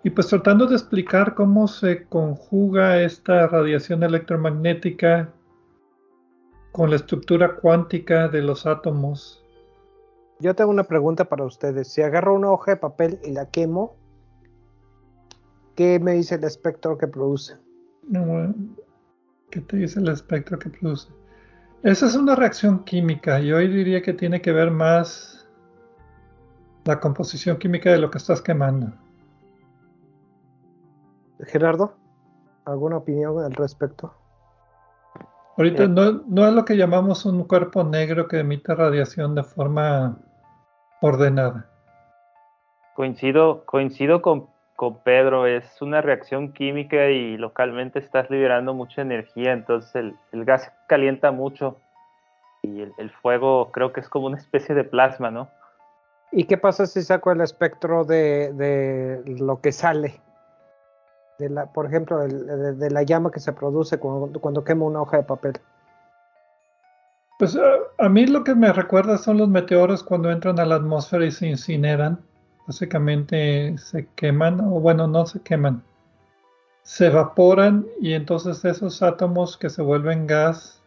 y pues tratando de explicar cómo se conjuga esta radiación electromagnética con la estructura cuántica de los átomos. Yo tengo una pregunta para ustedes. Si agarro una hoja de papel y la quemo, ¿qué me dice el espectro que produce? ¿Qué te dice el espectro que produce? Esa es una reacción química. Yo diría que tiene que ver más la composición química de lo que estás quemando. Gerardo, ¿alguna opinión al respecto? Ahorita eh. no, es lo que llamamos un cuerpo negro que emite radiación de forma ordenada. Coincido, coincido con, Pedro, es una reacción química y localmente estás liberando mucha energía, entonces el, gas calienta mucho y el, fuego creo que es como una especie de plasma, ¿no? ¿Y qué pasa si saco el espectro de, de lo que sale? La, por ejemplo, de, la llama que se produce cuando, cuando quema una hoja de papel? Pues a, mí lo que me recuerda son los meteoros cuando entran a la atmósfera y se incineran. Básicamente se queman, o bueno, no se queman, se evaporan y entonces esos átomos que se vuelven gas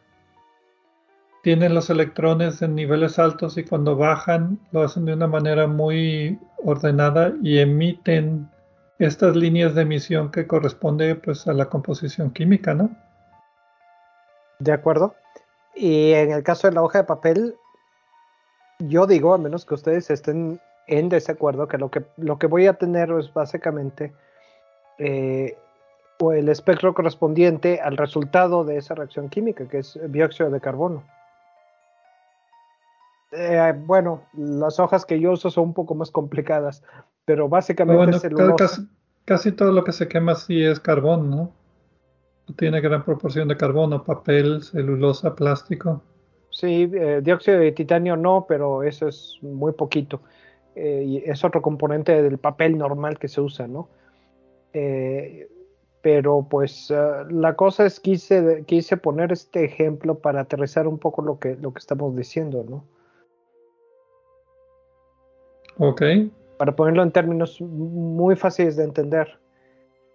tienen los electrones en niveles altos y cuando bajan lo hacen de una manera muy ordenada y emiten estas líneas de emisión que corresponde pues a la composición química, ¿no? De acuerdo. Y en el caso de la hoja de papel, yo digo, a menos que ustedes estén en desacuerdo, que lo que, lo que voy a tener es básicamente eh, el espectro correspondiente al resultado de esa reacción química, que es dióxido de carbono. Eh, bueno, las hojas que yo uso son un poco más complicadas, pero básicamente casi, todo lo que se quema sí es carbón, ¿no? Tiene gran proporción de carbono, papel, celulosa, plástico. Sí, eh, dióxido de titanio no, pero eso es muy poquito. Eh, y es otro componente del papel normal que se usa, ¿no? Eh, pero pues la cosa es quise quise poner este ejemplo para aterrizar un poco lo que lo que estamos diciendo, ¿no? Ok para ponerlo en términos muy fáciles de entender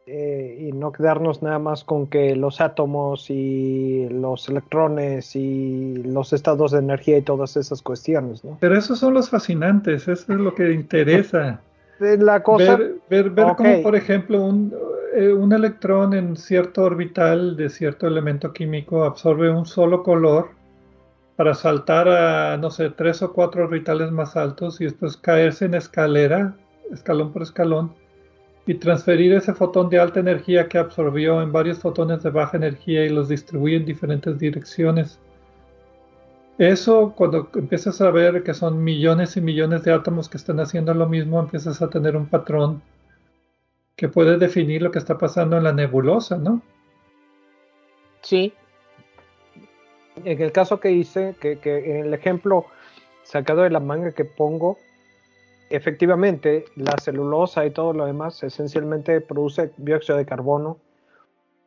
eh, y no quedarnos nada más con que los átomos y los electrones y los estados de energía y todas esas cuestiones. ¿no? Pero esos son los fascinantes, eso es lo que interesa. La cosa, ver, ver, cómo, por ejemplo, un, eh, un electrón en cierto orbital de cierto elemento químico absorbe un solo color para saltar a, no sé, tres o cuatro orbitales más altos y después caerse en escalera, escalón por escalón, y transferir ese fotón de alta energía que absorbió en varios fotones de baja energía y los distribuye en diferentes direcciones. Eso, cuando empiezas a ver que son millones y millones de átomos que están haciendo lo mismo, empiezas a tener un patrón que puede definir lo que está pasando en la nebulosa, ¿no? Sí, En el caso que hice, que, que en el ejemplo sacado de la manga que pongo, efectivamente la celulosa y todo lo demás esencialmente produce dióxido de carbono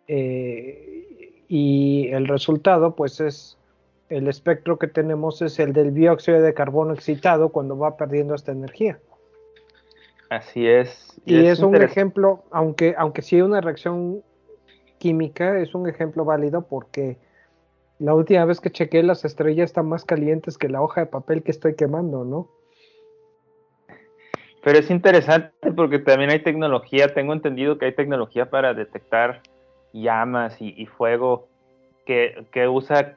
eh, y el resultado pues es el espectro que tenemos es el del dióxido de carbono excitado cuando va perdiendo esta energía. Así es. Y, es, un ejemplo, aunque, aunque sí una reacción química, es un ejemplo válido porque la última vez que chequé las estrellas están más calientes que la hoja de papel que estoy quemando, ¿no? Pero es interesante porque también hay tecnología, tengo entendido que hay tecnología para detectar llamas y, fuego que, que, usa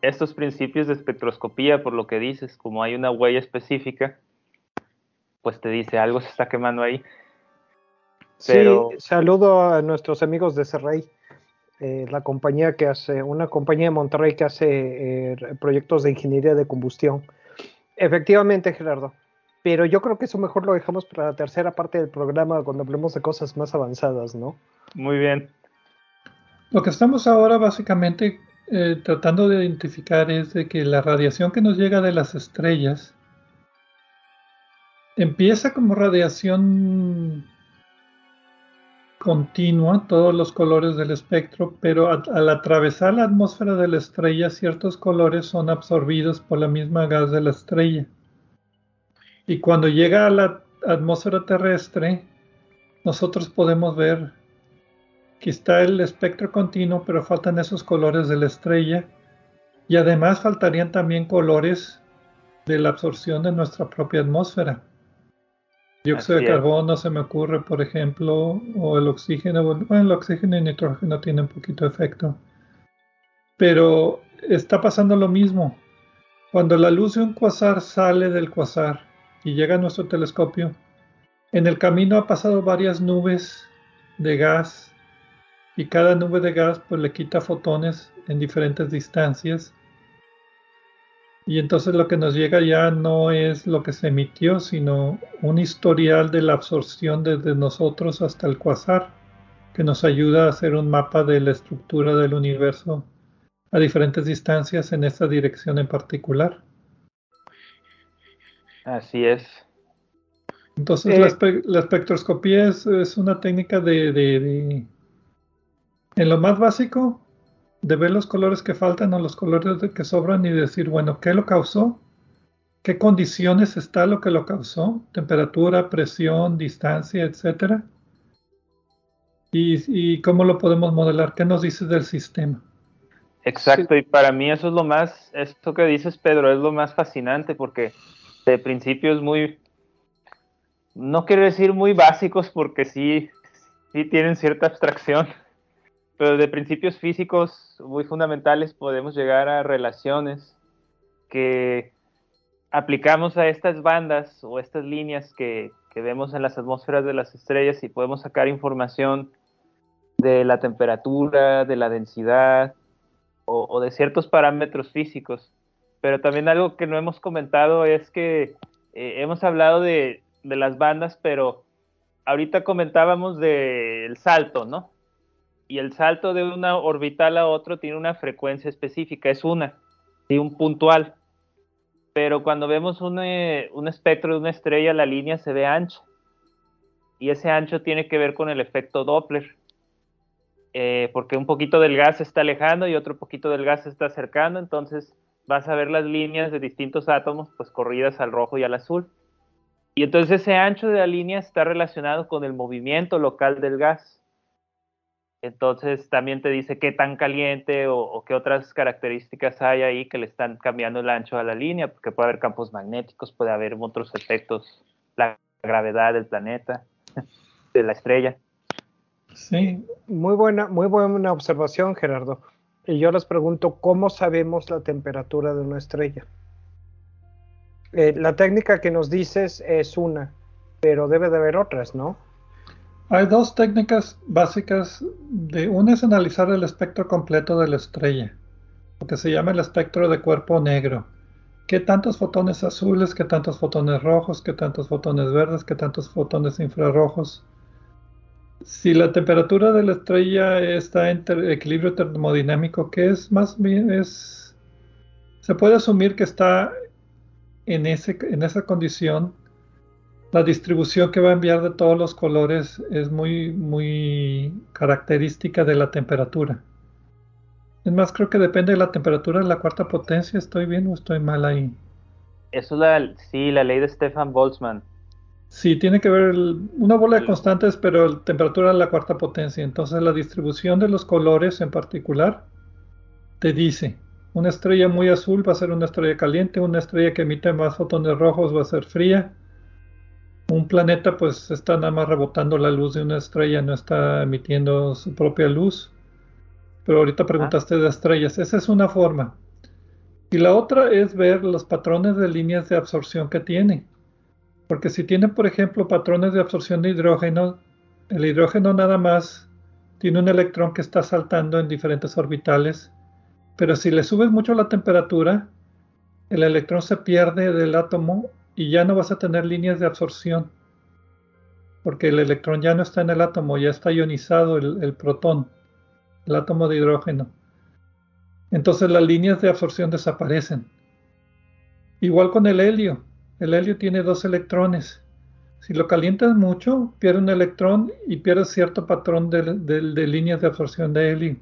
estos principios de espectroscopía, por lo que dices, como hay una huella específica, pues te dice algo se está quemando ahí. Pero... Sí, saludo a nuestros amigos de Cerrey, eh, la compañía que hace, una compañía de Monterrey que hace eh, proyectos de ingeniería de combustión. Efectivamente, Gerardo. Pero yo creo que eso mejor lo dejamos para la tercera parte del programa cuando hablemos de cosas más avanzadas, ¿no? Muy bien. Lo que estamos ahora básicamente eh, tratando de identificar es de que la radiación que nos llega de las estrellas empieza como radiación continua, todos los colores del espectro, pero al atravesar la atmósfera de la estrella, ciertos colores son absorbidos por la misma gas de la estrella. Y cuando llega a la atmósfera terrestre, nosotros podemos ver que está el espectro continuo, pero faltan esos colores de la estrella. Y además faltarían también colores de la absorción de nuestra propia atmósfera. Dióxido de carbono se me ocurre, por ejemplo, o el oxígeno. Bueno, el oxígeno y el nitrógeno tienen poquito efecto. Pero está pasando lo mismo. Cuando la luz de un cuasar sale del cuasar y llega a nuestro telescopio, en el camino ha pasado varias nubes de gas y cada nube de gas pues le quita fotones en diferentes distancias y entonces lo que nos llega ya no es lo que se emitió, sino un historial de la absorción desde nosotros hasta el quasar, que nos ayuda a hacer un mapa de la estructura del universo a diferentes distancias en esta dirección en particular. Así es. Entonces la, eh, espectroscopía es, una técnica de, En lo más básico, de ver los colores que faltan o los colores que sobran y decir, bueno, ¿qué lo causó? ¿Qué condiciones está lo que lo causó? Temperatura, presión, distancia, etcétera. Y, y cómo lo podemos modelar. ¿Qué nos dice del sistema? Exacto, y para mí eso es lo más, esto que dices Pedro, es lo más fascinante porque de principios muy, no quiero decir muy básicos porque sí, sí tienen cierta abstracción, pero de principios físicos muy fundamentales podemos llegar a relaciones que aplicamos a estas bandas o estas líneas que, que vemos en las atmósferas de las estrellas y podemos sacar información de la temperatura, de la densidad o, de ciertos parámetros físicos. Pero también algo que no hemos comentado es que eh, hemos hablado de, las bandas, pero ahorita comentábamos del salto, ¿no? Y el salto de una orbital a otro tiene una frecuencia específica, es una, y un puntual. Pero cuando vemos un, eh, un espectro de una estrella, la línea se ve ancha. Y ese ancho tiene que ver con el efecto Doppler. Eh, porque un poquito del gas se está alejando y otro poquito del gas se está acercando, entonces vas a ver las líneas de distintos átomos pues corridas al rojo y al azul. Y entonces ese ancho de la línea está relacionado con el movimiento local del gas. Entonces también te dice qué tan caliente o, qué otras características hay ahí que le están cambiando el ancho a la línea, porque puede haber campos magnéticos, puede haber otros efectos, la gravedad del planeta, de la estrella. Sí, muy buena, muy buena observación, Gerardo. Y yo les pregunto, ¿cómo sabemos la temperatura de una estrella? Eh, la técnica que nos dices es una, pero debe de haber otras, ¿no? Hay dos técnicas básicas. De, una es analizar el espectro completo de la estrella, lo que se llama el espectro de cuerpo negro. ¿Qué tantos fotones azules, qué tantos fotones rojos, qué tantos fotones verdes, qué tantos fotones infrarrojos? Si la temperatura de la estrella está en equilibrio termodinámico, que es más bien es se puede asumir que está en, ese, en esa condición. La distribución que va a enviar de todos los colores es muy, muy característica de la temperatura. Es más, creo que depende de la temperatura de la cuarta potencia. ¿Estoy bien o estoy mal ahí? Eso es la, sí, la ley de Stefan Boltzmann. Sí, tiene que ver una bola de constantes, pero la temperatura de la cuarta potencia. Entonces la distribución de los colores en particular te dice, una estrella muy azul va a ser una estrella caliente, una estrella que emite más fotones rojos va a ser fría. Un planeta pues está nada más rebotando la luz de una estrella, no está emitiendo su propia luz. Pero ahorita ah. preguntaste de estrellas, esa es una forma. Y la otra es ver los patrones de líneas de absorción que tiene. Porque si tiene, por ejemplo, patrones de absorción de hidrógeno, el hidrógeno nada más tiene un electrón que está saltando en diferentes orbitales, pero si le subes mucho la temperatura, el electrón se pierde del átomo y ya no vas a tener líneas de absorción, porque el electrón ya no está en el átomo, ya está ionizado el, el protón, el átomo de hidrógeno. Entonces las líneas de absorción desaparecen. Igual con el helio. El helio tiene dos electrones. Si lo calientas mucho, pierde un electrón y pierdes cierto patrón de, líneas de absorción de helio.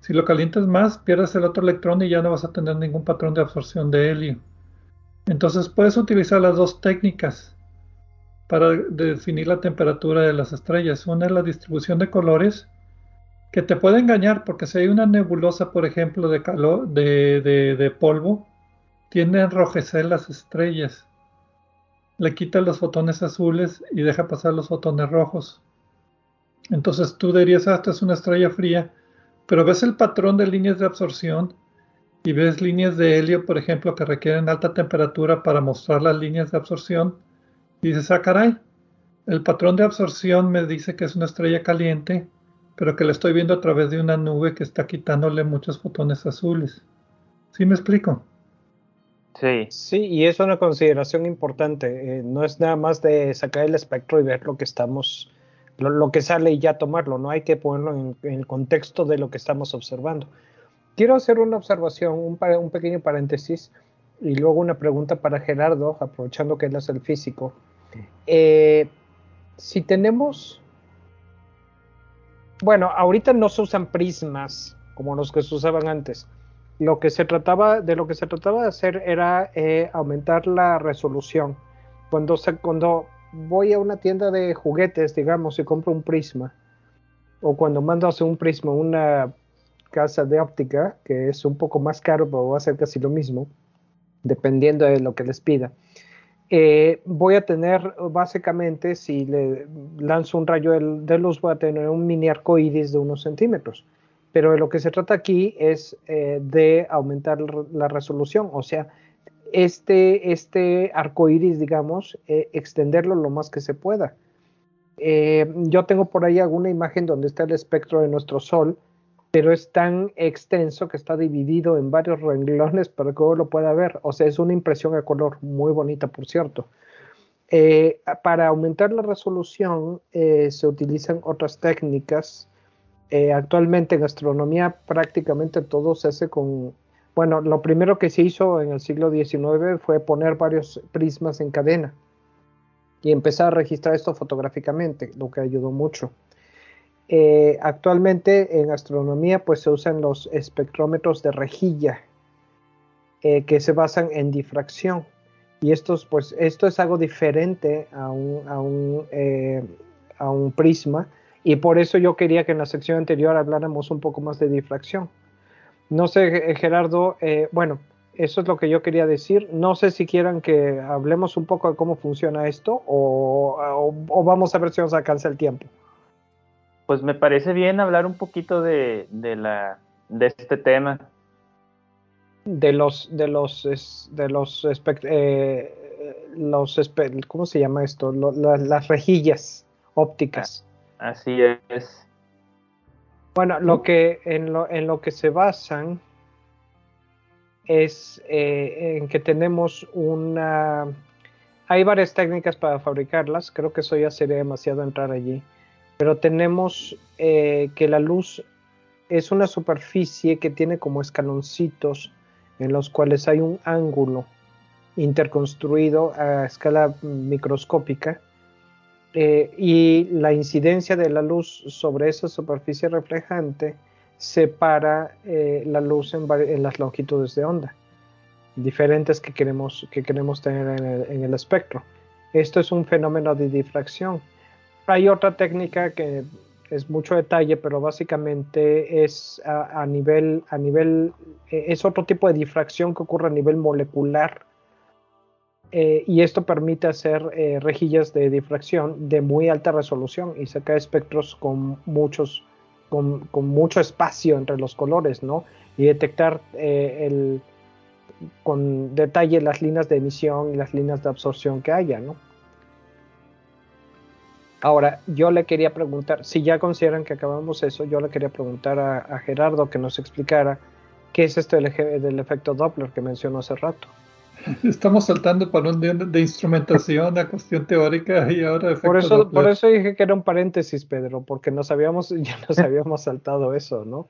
Si lo calientas más, pierdes el otro electrón y ya no vas a tener ningún patrón de absorción de helio. Entonces puedes utilizar las dos técnicas para definir la temperatura de las estrellas. Una es la distribución de colores, que te puede engañar, porque si hay una nebulosa, por ejemplo, de, calor, de, de polvo, tiende a enrojecer las estrellas le quita los fotones azules y deja pasar los fotones rojos. Entonces tú dirías, ah, esta es una estrella fría, pero ves el patrón de líneas de absorción y ves líneas de helio, por ejemplo, que requieren alta temperatura para mostrar las líneas de absorción, y dices, ah, caray, el patrón de absorción me dice que es una estrella caliente, pero que la estoy viendo a través de una nube que está quitándole muchos fotones azules. ¿Sí me explico? Sí. Sí, y es una consideración importante. Eh, no es nada más de sacar el espectro y ver lo que estamos, lo, que sale y ya tomarlo. No hay que ponerlo en, el contexto de lo que estamos observando. Quiero hacer una observación, un, pequeño paréntesis y luego una pregunta para Gerardo, aprovechando que él es el físico. Eh, si tenemos, bueno, ahorita no se usan prismas como los que se usaban antes lo que se trataba, de lo que se trataba de hacer era eh, aumentar la resolución. Cuando, cuando voy a una tienda de juguetes, digamos, y compro un prisma, o cuando mando a hacer un prisma una casa de óptica, que es un poco más caro, pero va a ser casi lo mismo, dependiendo de lo que les pida. Eh, voy a tener, básicamente, si le lanzo un rayo de, luz, voy a tener un mini arcoíris de unos centímetros pero de lo que se trata aquí es eh, de aumentar la resolución, o sea, este, este arco iris, digamos, eh, extenderlo lo más que se pueda. Yo tengo por ahí alguna imagen donde está el espectro de nuestro Sol, pero es tan extenso que está dividido en varios renglones para que uno lo pueda ver. O sea, es una impresión a color muy bonita, por cierto. para aumentar la resolución se utilizan otras técnicas eh, actualmente en astronomía prácticamente todo se hace con, bueno, lo primero que se hizo en el siglo XIX fue poner varios prismas en cadena y empezar a registrar esto fotográficamente, lo que ayudó mucho. Eh, actualmente en astronomía pues se usan los espectrómetros de rejilla eh, que se basan en difracción y estos pues esto es algo diferente a un, a un, a un prisma y por eso yo quería que en la sección anterior habláramos un poco más de difracción. No sé, eh, Gerardo, eh, bueno, eso es lo que yo quería decir. No sé si quieran que hablemos un poco de cómo funciona esto o, vamos a ver si nos alcanza el tiempo. Pues me parece bien hablar un poquito de, la, de este tema. De los, de los, de los, eh, los ¿cómo se llama esto? las rejillas ópticas. Así es. Bueno, lo que en lo, en lo que se basan es eh, en que tenemos una... Hay varias técnicas para fabricarlas, creo que eso ya sería demasiado entrar allí, pero tenemos eh, que la luz es una superficie que tiene como escaloncitos en los cuales hay un ángulo interconstruido a escala microscópica eh, y la incidencia de la luz sobre esa superficie reflejante separa eh, la luz en, las longitudes de onda diferentes que queremos, que queremos tener en el, espectro. Esto es un fenómeno de difracción. Hay otra técnica que es mucho detalle, pero básicamente es a, nivel, a nivel, e, es otro tipo de difracción que ocurre a nivel molecular. Eh, y esto permite hacer eh, rejillas de difracción de muy alta resolución y sacar espectros con muchos, con, mucho espacio entre los colores, ¿no? Y detectar eh, el, con detalle las líneas de emisión y las líneas de absorción que haya, ¿no? Ahora, yo le quería preguntar, si ya consideran que acabamos eso, yo le quería preguntar a, Gerardo que nos explicara qué es esto del, efecto Doppler que mencionó hace rato. Estamos saltando para un de, instrumentación a cuestión teórica y ahora efecto por eso, Doppler. Por eso dije que era un paréntesis, Pedro, porque nos habíamos, ya nos habíamos saltado eso, ¿no?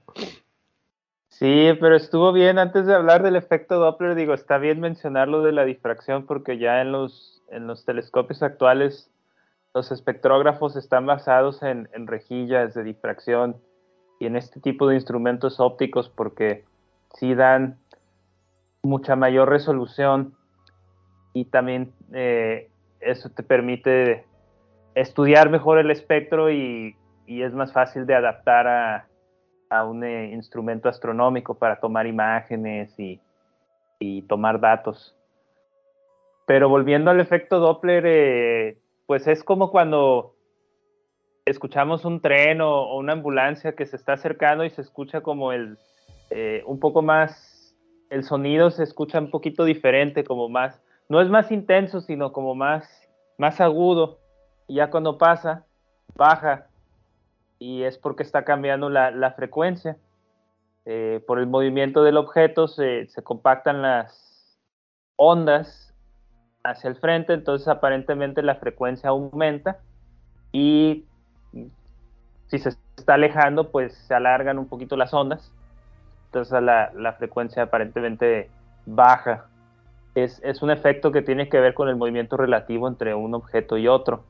Sí, pero estuvo bien antes de hablar del efecto Doppler, digo, está bien mencionarlo de la difracción porque ya en los, en los telescopios actuales los espectrógrafos están basados en, rejillas de difracción y en este tipo de instrumentos ópticos porque sí dan mucha mayor resolución y también eh, eso te permite estudiar mejor el espectro y, es más fácil de adaptar a, un eh, instrumento astronómico para tomar imágenes y, tomar datos. Pero volviendo al efecto Doppler, eh, pues es como cuando escuchamos un tren o, una ambulancia que se está acercando y se escucha como el, eh, un poco más, el sonido se escucha un poquito diferente, como más, no es más intenso, sino como más, más agudo. Y ya cuando pasa, baja. Y es porque está cambiando la, frecuencia. Eh, por el movimiento del objeto se, se compactan las ondas hacia el frente, entonces aparentemente la frecuencia aumenta y si se está alejando, pues se alargan un poquito las ondas, entonces la, la frecuencia aparentemente baja. Es, es, un efecto que tiene que ver con el movimiento relativo entre un objeto y otro,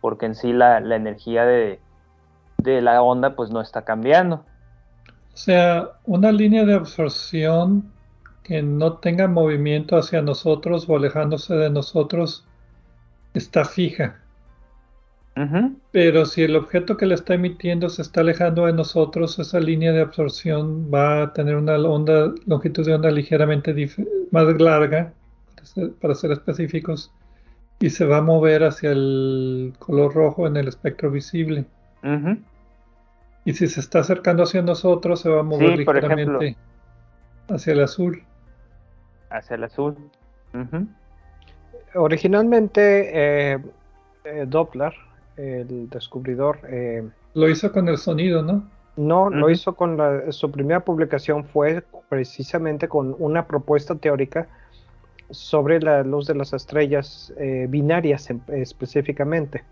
porque en sí la, la energía de, de la onda pues no está cambiando. O sea, una línea de absorción que no tenga movimiento hacia nosotros o alejándose de nosotros está fija. Pero si el objeto que le está emitiendo se está alejando de nosotros, esa línea de absorción va a tener una onda, longitud de onda ligeramente más larga, para ser, específicos, y se va a mover hacia el color rojo en el espectro visible. Y si se está acercando hacia nosotros, se va a mover ligeramente hacia el azul hacia el azul. Originalmente eh, eh, Doppler, el descubridor... Eh, lo hizo con el sonido, ¿no? No, lo hizo con la, su primera publicación fue precisamente con una propuesta teórica sobre la luz de las estrellas binarias específicamente.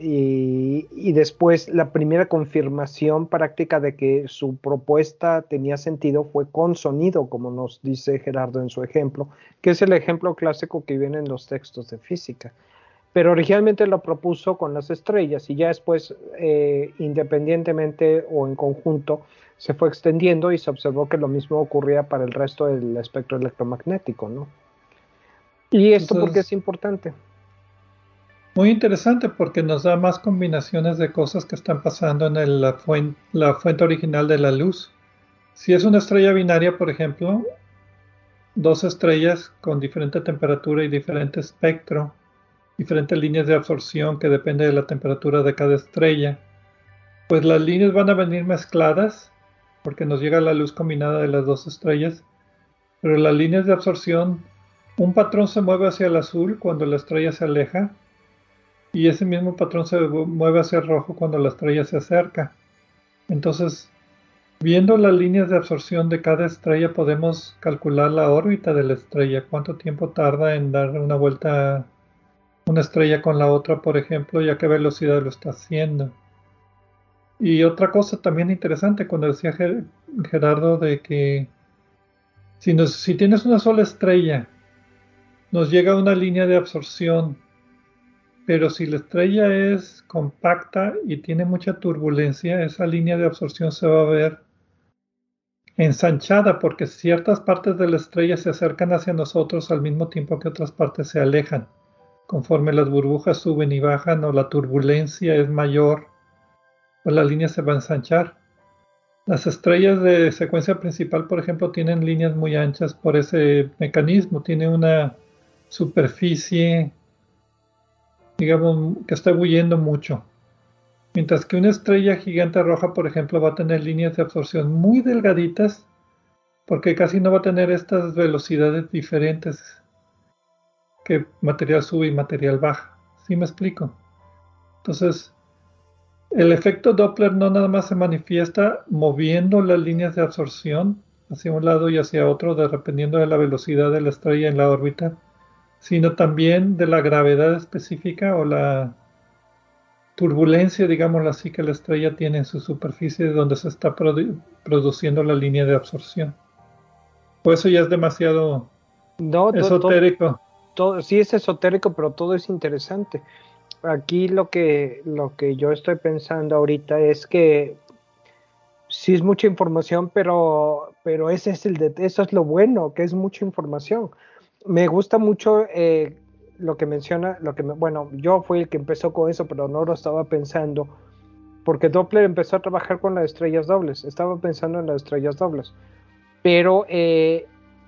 Y, después la primera confirmación práctica de que su propuesta tenía sentido fue con sonido, como nos dice Gerardo en su ejemplo, que es el ejemplo clásico que viene en los textos de física. Pero originalmente lo propuso con las estrellas y ya después, eh, independientemente o en conjunto, se fue extendiendo y se observó que lo mismo ocurría para el resto del espectro electromagnético, ¿no? ¿Y esto por qué es importante? Muy interesante porque nos da más combinaciones de cosas que están pasando en la, fuente, original de la luz. Si es una estrella binaria, por ejemplo, dos estrellas con diferente temperatura y diferente espectro, diferentes líneas de absorción que depende de la temperatura de cada estrella, pues las líneas van a venir mezcladas porque nos llega la luz combinada de las dos estrellas, pero las líneas de absorción, un patrón se mueve hacia el azul cuando la estrella se aleja y ese mismo patrón se mueve hacia el rojo cuando la estrella se acerca. Entonces, viendo las líneas de absorción de cada estrella podemos calcular la órbita de la estrella, cuánto tiempo tarda en dar una vuelta una estrella con la otra, por ejemplo, y a qué velocidad lo está haciendo. Y otra cosa también interesante, cuando decía Gerardo de que si, si tienes una sola estrella, nos llega una línea de absorción, pero si la estrella es compacta y tiene mucha turbulencia, esa línea de absorción se va a ver ensanchada porque ciertas partes de la estrella se acercan hacia nosotros al mismo tiempo que otras partes se alejan. Conforme las burbujas suben y bajan o la turbulencia es mayor, pues la línea se va a ensanchar. Las estrellas de secuencia principal, por ejemplo, tienen líneas muy anchas por ese mecanismo. Tiene una superficie, digamos, que está bulliendo mucho. Mientras que una estrella gigante roja, por ejemplo, va a tener líneas de absorción muy delgaditas, porque casi no va a tener estas velocidades diferentes que material sube y material baja. ¿Sí me explico? Entonces, el efecto Doppler no nada más se manifiesta moviendo las líneas de absorción hacia un lado y hacia otro, dependiendo de la velocidad de la estrella en la órbita, sino también de la gravedad específica o la turbulencia, digámoslo así, que la estrella tiene en su superficie donde se está produciendo la línea de absorción. Por eso ya es demasiado esotérico. Todo, sí es esotérico, pero todo es interesante aquí lo que, lo que yo estoy pensando ahorita es que sí es mucha información, pero, pero ese es el de, eso es lo bueno, que es mucha información. Me gusta mucho eh, lo que menciona, lo que bueno, yo fui el que empezó con eso, pero no lo estaba pensando, porque Doppler empezó a trabajar con las estrellas dobles, estaba pensando en las estrellas dobles, pero eh,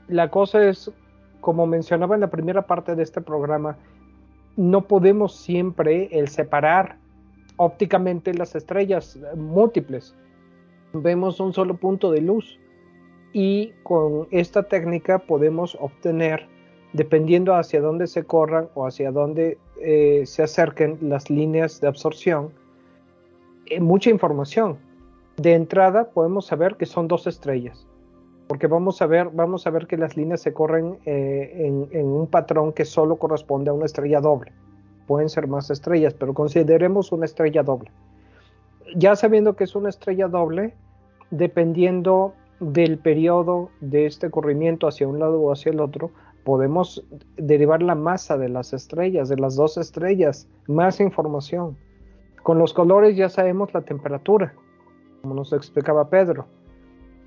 la cosa es, como mencionaba en la primera parte de este programa, no podemos siempre el separar ópticamente las estrellas múltiples. Vemos un solo punto de luz y con esta técnica podemos obtener, dependiendo hacia dónde se corran o hacia dónde eh, se acerquen las líneas de absorción, eh, mucha información. De entrada podemos saber que son dos estrellas porque vamos a ver, vamos a ver que las líneas se corren eh, en, un patrón que solo corresponde a una estrella doble. Pueden ser más estrellas, pero consideremos una estrella doble. Ya sabiendo que es una estrella doble, dependiendo del periodo de este corrimiento hacia un lado o hacia el otro, podemos derivar la masa de las estrellas, de las dos estrellas, más información. Con los colores ya sabemos la temperatura, como nos explicaba Pedro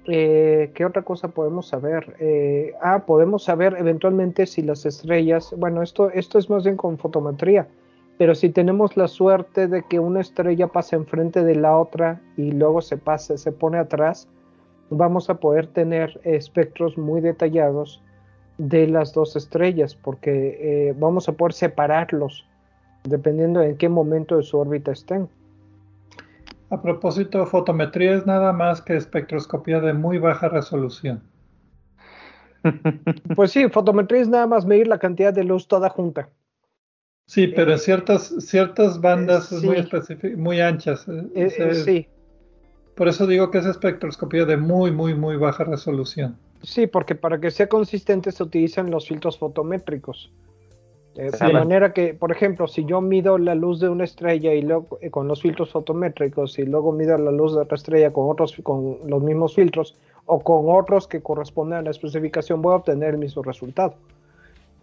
eh, ¿Qué otra cosa podemos saber? Eh, ah, podemos saber eventualmente si las estrellas, bueno, esto, esto es más bien con fotometría, pero si tenemos la suerte de que una estrella pase enfrente de la otra y luego se pase, se pone atrás, vamos a poder tener espectros muy detallados de las dos estrellas, porque eh, vamos a poder separarlos dependiendo en qué momento de su órbita estén. A propósito, fotometría es nada más que espectroscopía de muy baja resolución. Pues sí, fotometría es nada más medir la cantidad de luz toda junta. Sí, pero en ciertas, ciertas bandas muy, muy anchas. Eh, eh, sí. Por eso digo que es espectroscopía de muy, muy, muy baja resolución. Sí, porque para que sea consistente se utilizan los filtros fotométricos. Eh, de manera que, por ejemplo, si yo mido la luz de una estrella y luego eh, con los filtros fotométricos y luego mido la luz de otra estrella con otros con los mismos filtros o con otros que corresponden a la especificación, voy a obtener el mismo resultado.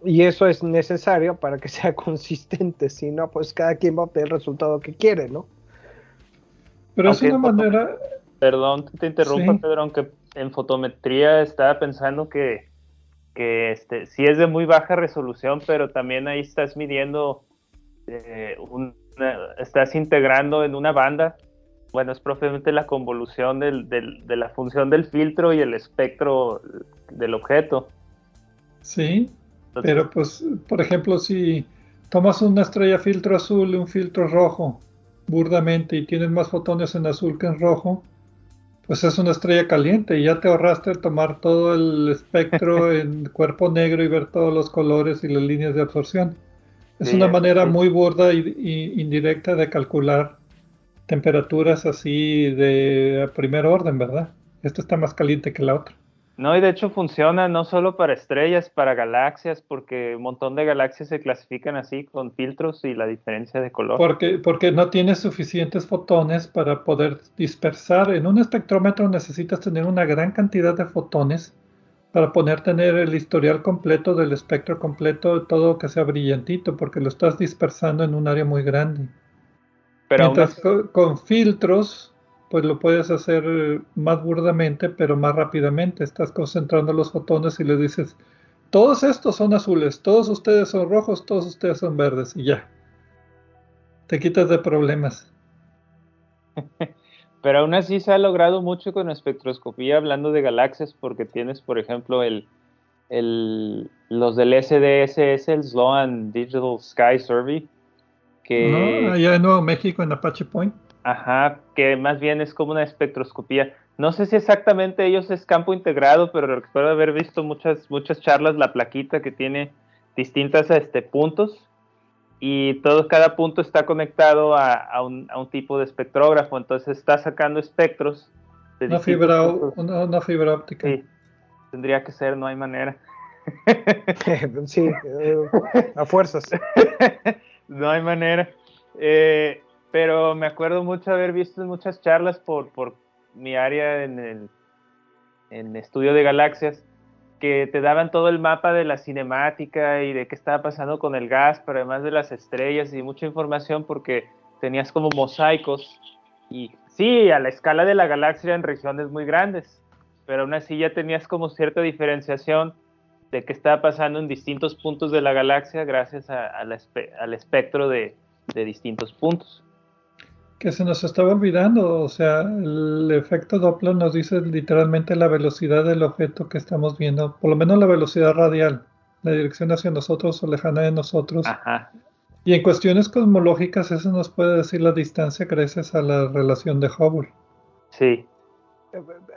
Y eso es necesario para que sea consistente, si no, pues cada quien va a obtener el resultado que quiere, ¿no? Pero es una manera... Perdón, te interrumpa, Pedro, aunque en fotometría estaba pensando que que este, sí es de muy baja resolución, pero también ahí estás midiendo, eh, estás integrando en una banda, bueno, es propiamente la convolución del, de la función del filtro y el espectro del objeto. Sí, pero pues, por ejemplo, si tomas una estrella filtro azul y un filtro rojo, burdamente, y tienes más fotones en azul que en rojo, pues es una estrella caliente y ya te ahorraste tomar todo el espectro en cuerpo negro y ver todos los colores y las líneas de absorción. Es una manera muy burda y, indirecta de calcular temperaturas así de primer orden, ¿verdad? Esto está más caliente que la otra. No, y de hecho funciona no solo para estrellas, para galaxias, porque un montón de galaxias se clasifican así con filtros y la diferencia de color. Porque, porque no tienes suficientes fotones para poder dispersar. En un espectrómetro necesitas tener una gran cantidad de fotones para poder tener el historial completo del espectro completo, todo que sea brillantito, porque lo estás dispersando en un área muy grande. Pero Mientras con filtros pues lo puedes hacer más burdamente, pero más rápidamente. Estás concentrando los fotones y le dices, todos estos son azules, todos ustedes son rojos, todos ustedes son verdes, y ya. Te quitas de problemas. Pero aún así se ha logrado mucho con espectroscopía hablando de galaxias, porque tienes, por ejemplo, el, el, los del SDSS, el Sloan Digital Sky Survey. Que... No, allá en Nuevo México, en Apache Point. Ajá, que más bien es como una espectroscopía. No sé si exactamente ellos es campo integrado, pero recuerdo haber visto muchas, muchas charlas, la plaquita que tiene distintas este, puntos y todo, cada punto está conectado a, un, tipo de espectrógrafo, entonces está sacando espectros. De una, fibra, una, fibra óptica. Sí, tendría que ser, no hay manera. sí, eh, a fuerzas. no hay manera. Eh, pero me acuerdo mucho haber visto muchas charlas por, por mi área en el en estudio de galaxias que te daban todo el mapa de la cinemática y de qué estaba pasando con el gas, pero además de las estrellas y mucha información porque tenías como mosaicos. Y sí, a la escala de la galaxia en regiones muy grandes, pero aún así ya tenías como cierta diferenciación de qué estaba pasando en distintos puntos de la galaxia gracias al espectro de, de distintos puntos que se nos estaba olvidando, o sea, el efecto Doppler nos dice literalmente la velocidad del objeto que estamos viendo, por lo menos la velocidad radial, la dirección hacia nosotros o lejana de nosotros. Y en cuestiones cosmológicas eso nos puede decir la distancia gracias a la relación de Hubble. Sí.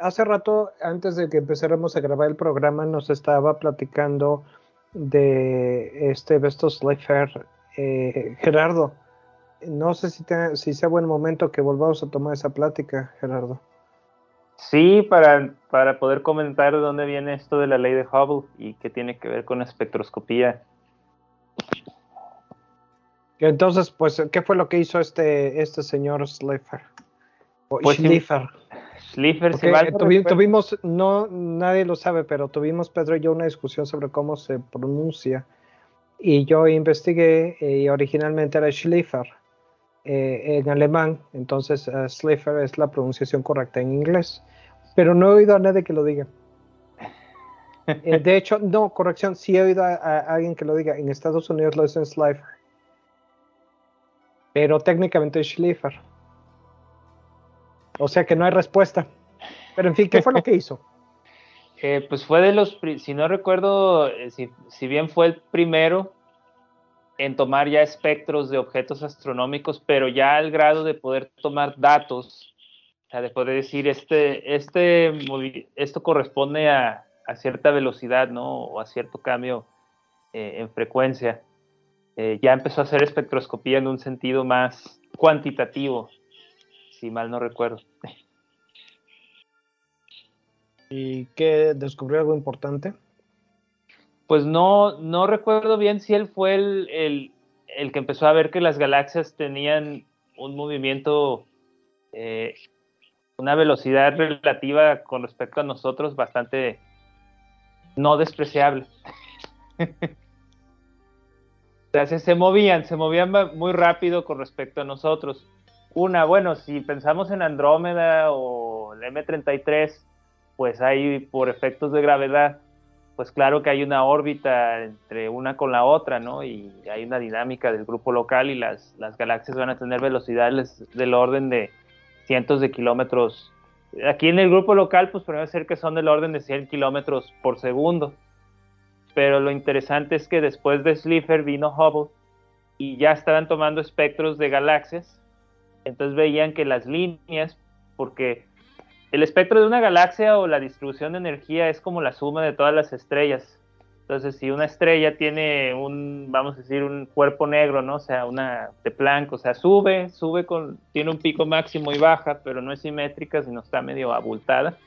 Hace rato, antes de que empezáramos a grabar el programa, nos estaba platicando de este Vestos Leifer, eh, Gerardo no sé si, si sea buen momento que volvamos a tomar esa plática, Gerardo. Sí, para, para poder comentar de dónde viene esto de la ley de Hubble y qué tiene que ver con espectroscopía. Entonces, pues, ¿qué fue lo que hizo este, este señor Schleifer? O pues Schleifer. tuvimos, no, nadie lo sabe, pero tuvimos Pedro y yo una discusión sobre cómo se pronuncia. Y yo investigué y originalmente era Schleifer eh, en alemán, entonces uh, es la pronunciación correcta en inglés, pero no he oído a nadie que lo diga. Eh, de hecho, no, corrección, sí he oído a, alguien que lo diga. En Estados Unidos lo dicen Slifer, pero técnicamente es Schleifer. O sea que no hay respuesta. Pero en fin, ¿qué fue lo que hizo? pues fue de los, si no recuerdo, si, si bien fue el primero, en tomar ya espectros de objetos astronómicos, pero ya al grado de poder tomar datos, o sea, de poder decir, este, este, esto corresponde a, cierta velocidad, ¿no? O a cierto cambio eh, en frecuencia. Eh, ya empezó a hacer espectroscopía en un sentido más cuantitativo, si mal no recuerdo. ¿Y qué descubrió algo importante? Pues no, no recuerdo bien si él fue el, que empezó a ver que las galaxias tenían un movimiento, eh, una velocidad relativa con respecto a nosotros bastante no despreciable. se, movían, se movían muy rápido con respecto a nosotros. Una, bueno, si pensamos en Andrómeda o el M33, pues hay por efectos de gravedad pues claro que hay una órbita entre una con la otra, ¿no? Y hay una dinámica del grupo local y las, galaxias van a tener velocidades del orden de cientos de kilómetros. Aquí en el grupo local, pues que son del orden de 100 kilómetros por segundo. Pero lo interesante es que después de Slipher vino Hubble y ya estaban tomando espectros de galaxias. Entonces veían que las líneas, porque el espectro de una galaxia o la distribución de energía es como la suma de todas las estrellas. Entonces, si una estrella tiene un, vamos a decir, un cuerpo negro, ¿no? O sea, una de Planck, o sea, sube, sube con, tiene un pico máximo y baja, pero no es simétrica, sino está medio abultada,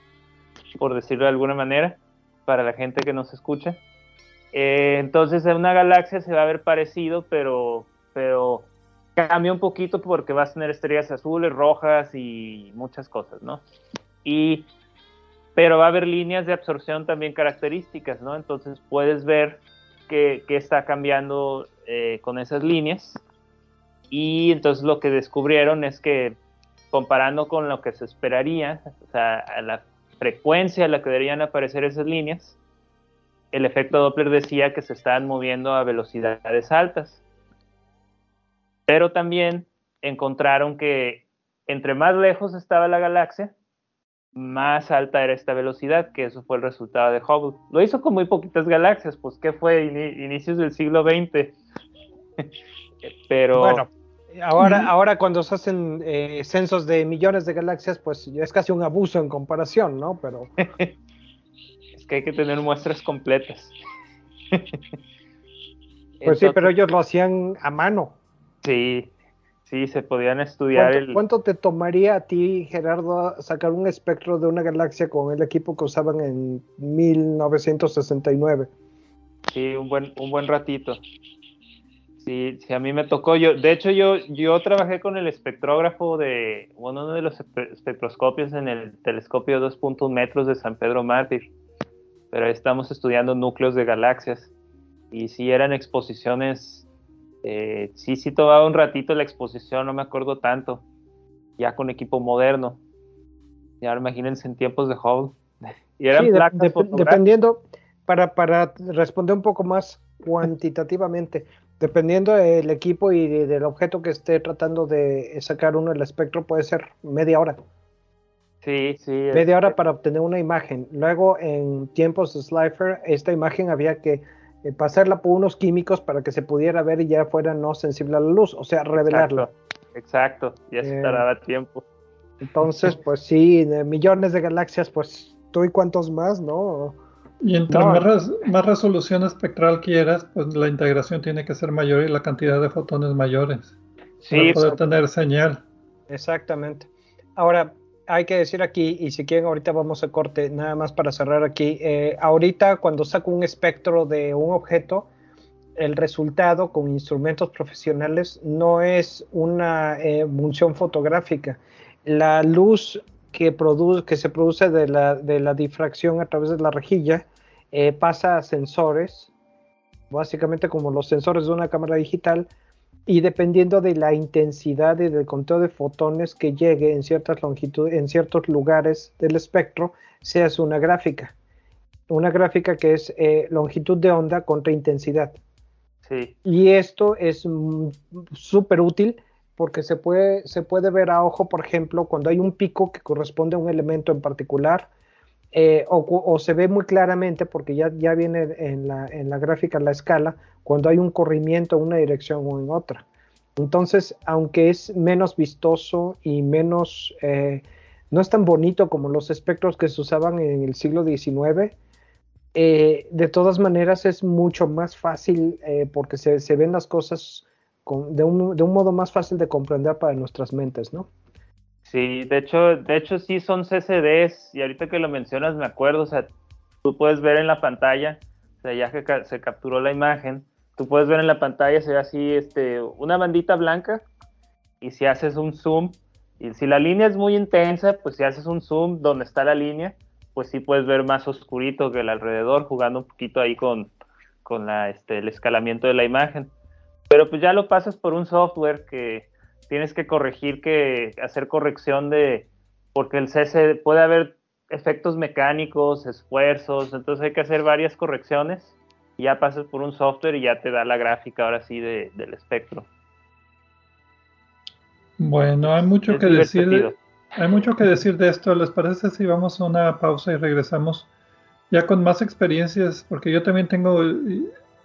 por decirlo de alguna manera. para la gente que nos escucha. Eh, entonces en una galaxia se va a ver parecido, pero, pero cambia un poquito porque vas a tener estrellas azules, rojas y muchas cosas, ¿no? Y, pero va a haber líneas de absorción también características, ¿no? Entonces puedes ver que, está cambiando eh, con esas líneas. Y entonces lo que descubrieron es que comparando con lo que se esperaría, o sea, a la frecuencia a la que deberían aparecer esas líneas, el efecto Doppler decía que se estaban moviendo a velocidades altas. Pero también encontraron que entre más lejos estaba la galaxia, más alta era esta velocidad, que eso fue el resultado de Hubble. Lo hizo con muy poquitas galaxias, pues ¿qué fue? inicios del siglo XX. Pero... Bueno, ahora, ahora cuando se hacen eh, censos de millones de galaxias, pues es casi un abuso en comparación, ¿no? Pero... es que hay que tener muestras completas. pues sí, pero ellos lo hacían a mano. Sí, Sí, se podían estudiar ¿Cuánto, el... ¿Cuánto te tomaría a ti, Gerardo, sacar un espectro de una galaxia con el equipo que usaban en 1969? Sí, un buen, un buen ratito. Sí, sí, a mí me tocó. Yo, de hecho, yo, yo trabajé con el espectrógrafo de uno de los espectroscopios en el telescopio de 2.1 metros de San Pedro Mártir. Pero estamos estudiando núcleos de galaxias. Y sí eran exposiciones eh, sí, sí tomaba un ratito la exposición, no me acuerdo tanto, ya con equipo moderno. Y ahora imagínense en tiempos de Hubble. Y eran placas dependiendo, para, para responder un poco más cuantitativamente, dependiendo del equipo y del objeto que esté tratando de sacar uno el espectro, puede ser media hora. Sí, sí. Media hora para obtener una imagen. Luego, en tiempos de Slifer, esta imagen había que eh, pasarla por unos químicos para que se pudiera ver y ya fuera no sensible a la luz, o sea, revelarla. Exacto, ya se eh, tiempo. Entonces, pues sí, millones de galaxias, pues tú y cuántos más, ¿no? Y entre más, más, resolución espectral quieras, pues la integración tiene que ser mayor y la cantidad de fotones mayores. Sí, para poder tener señal. Exactamente. Ahora, hay que decir aquí, y si quieren ahorita vamos a corte, nada más para cerrar aquí, eh, ahorita cuando saco un espectro de un objeto, el resultado con instrumentos profesionales no es una emulsión fotográfica. La luz que, produce, que se produce de la, de la difracción a través de la rejilla eh, pasa a sensores, básicamente como los sensores de una cámara digital, y dependiendo de la intensidad y del conteo de fotones que llegue en ciertas longitudes, en ciertos lugares del espectro, se hace una gráfica. Una gráfica que es eh, longitud de onda contra intensidad. Y esto es súper útil porque se puede, se puede ver a ojo, por ejemplo, cuando hay un pico que corresponde a un elemento en particular, eh, o, se ve muy claramente, porque ya, ya viene en la, en la gráfica la escala, cuando hay un corrimiento en una dirección o en otra. Entonces, aunque es menos vistoso y menos, eh, no es tan bonito como los espectros que se usaban en el siglo XIX, eh, de todas maneras es mucho más fácil porque se, se, ven las cosas de, un, de, un, modo más fácil de comprender para nuestras mentes, ¿no? Sí, de hecho, de hecho sí son CCDs y ahorita que lo mencionas me acuerdo, o sea, tú puedes ver en la pantalla, o sea, ya que se capturó la imagen, tú puedes ver en la pantalla, se ve así, este, una bandita blanca, y si haces un zoom, y si la línea es muy intensa, pues si haces un zoom donde está la línea, pues sí puedes ver más oscurito que el alrededor, jugando un poquito ahí con, con la, este, el escalamiento de la imagen. Pero pues ya lo pasas por un software que tienes que corregir, que hacer corrección de, porque el CC puede haber efectos mecánicos, esfuerzos, entonces hay que hacer varias correcciones ya pasas por un software y ya te da la gráfica ahora sí del espectro. Bueno, hay mucho que decir. Hay mucho que decir de esto. ¿Les parece si vamos a una pausa y regresamos ya con más experiencias? Porque yo también tengo eh,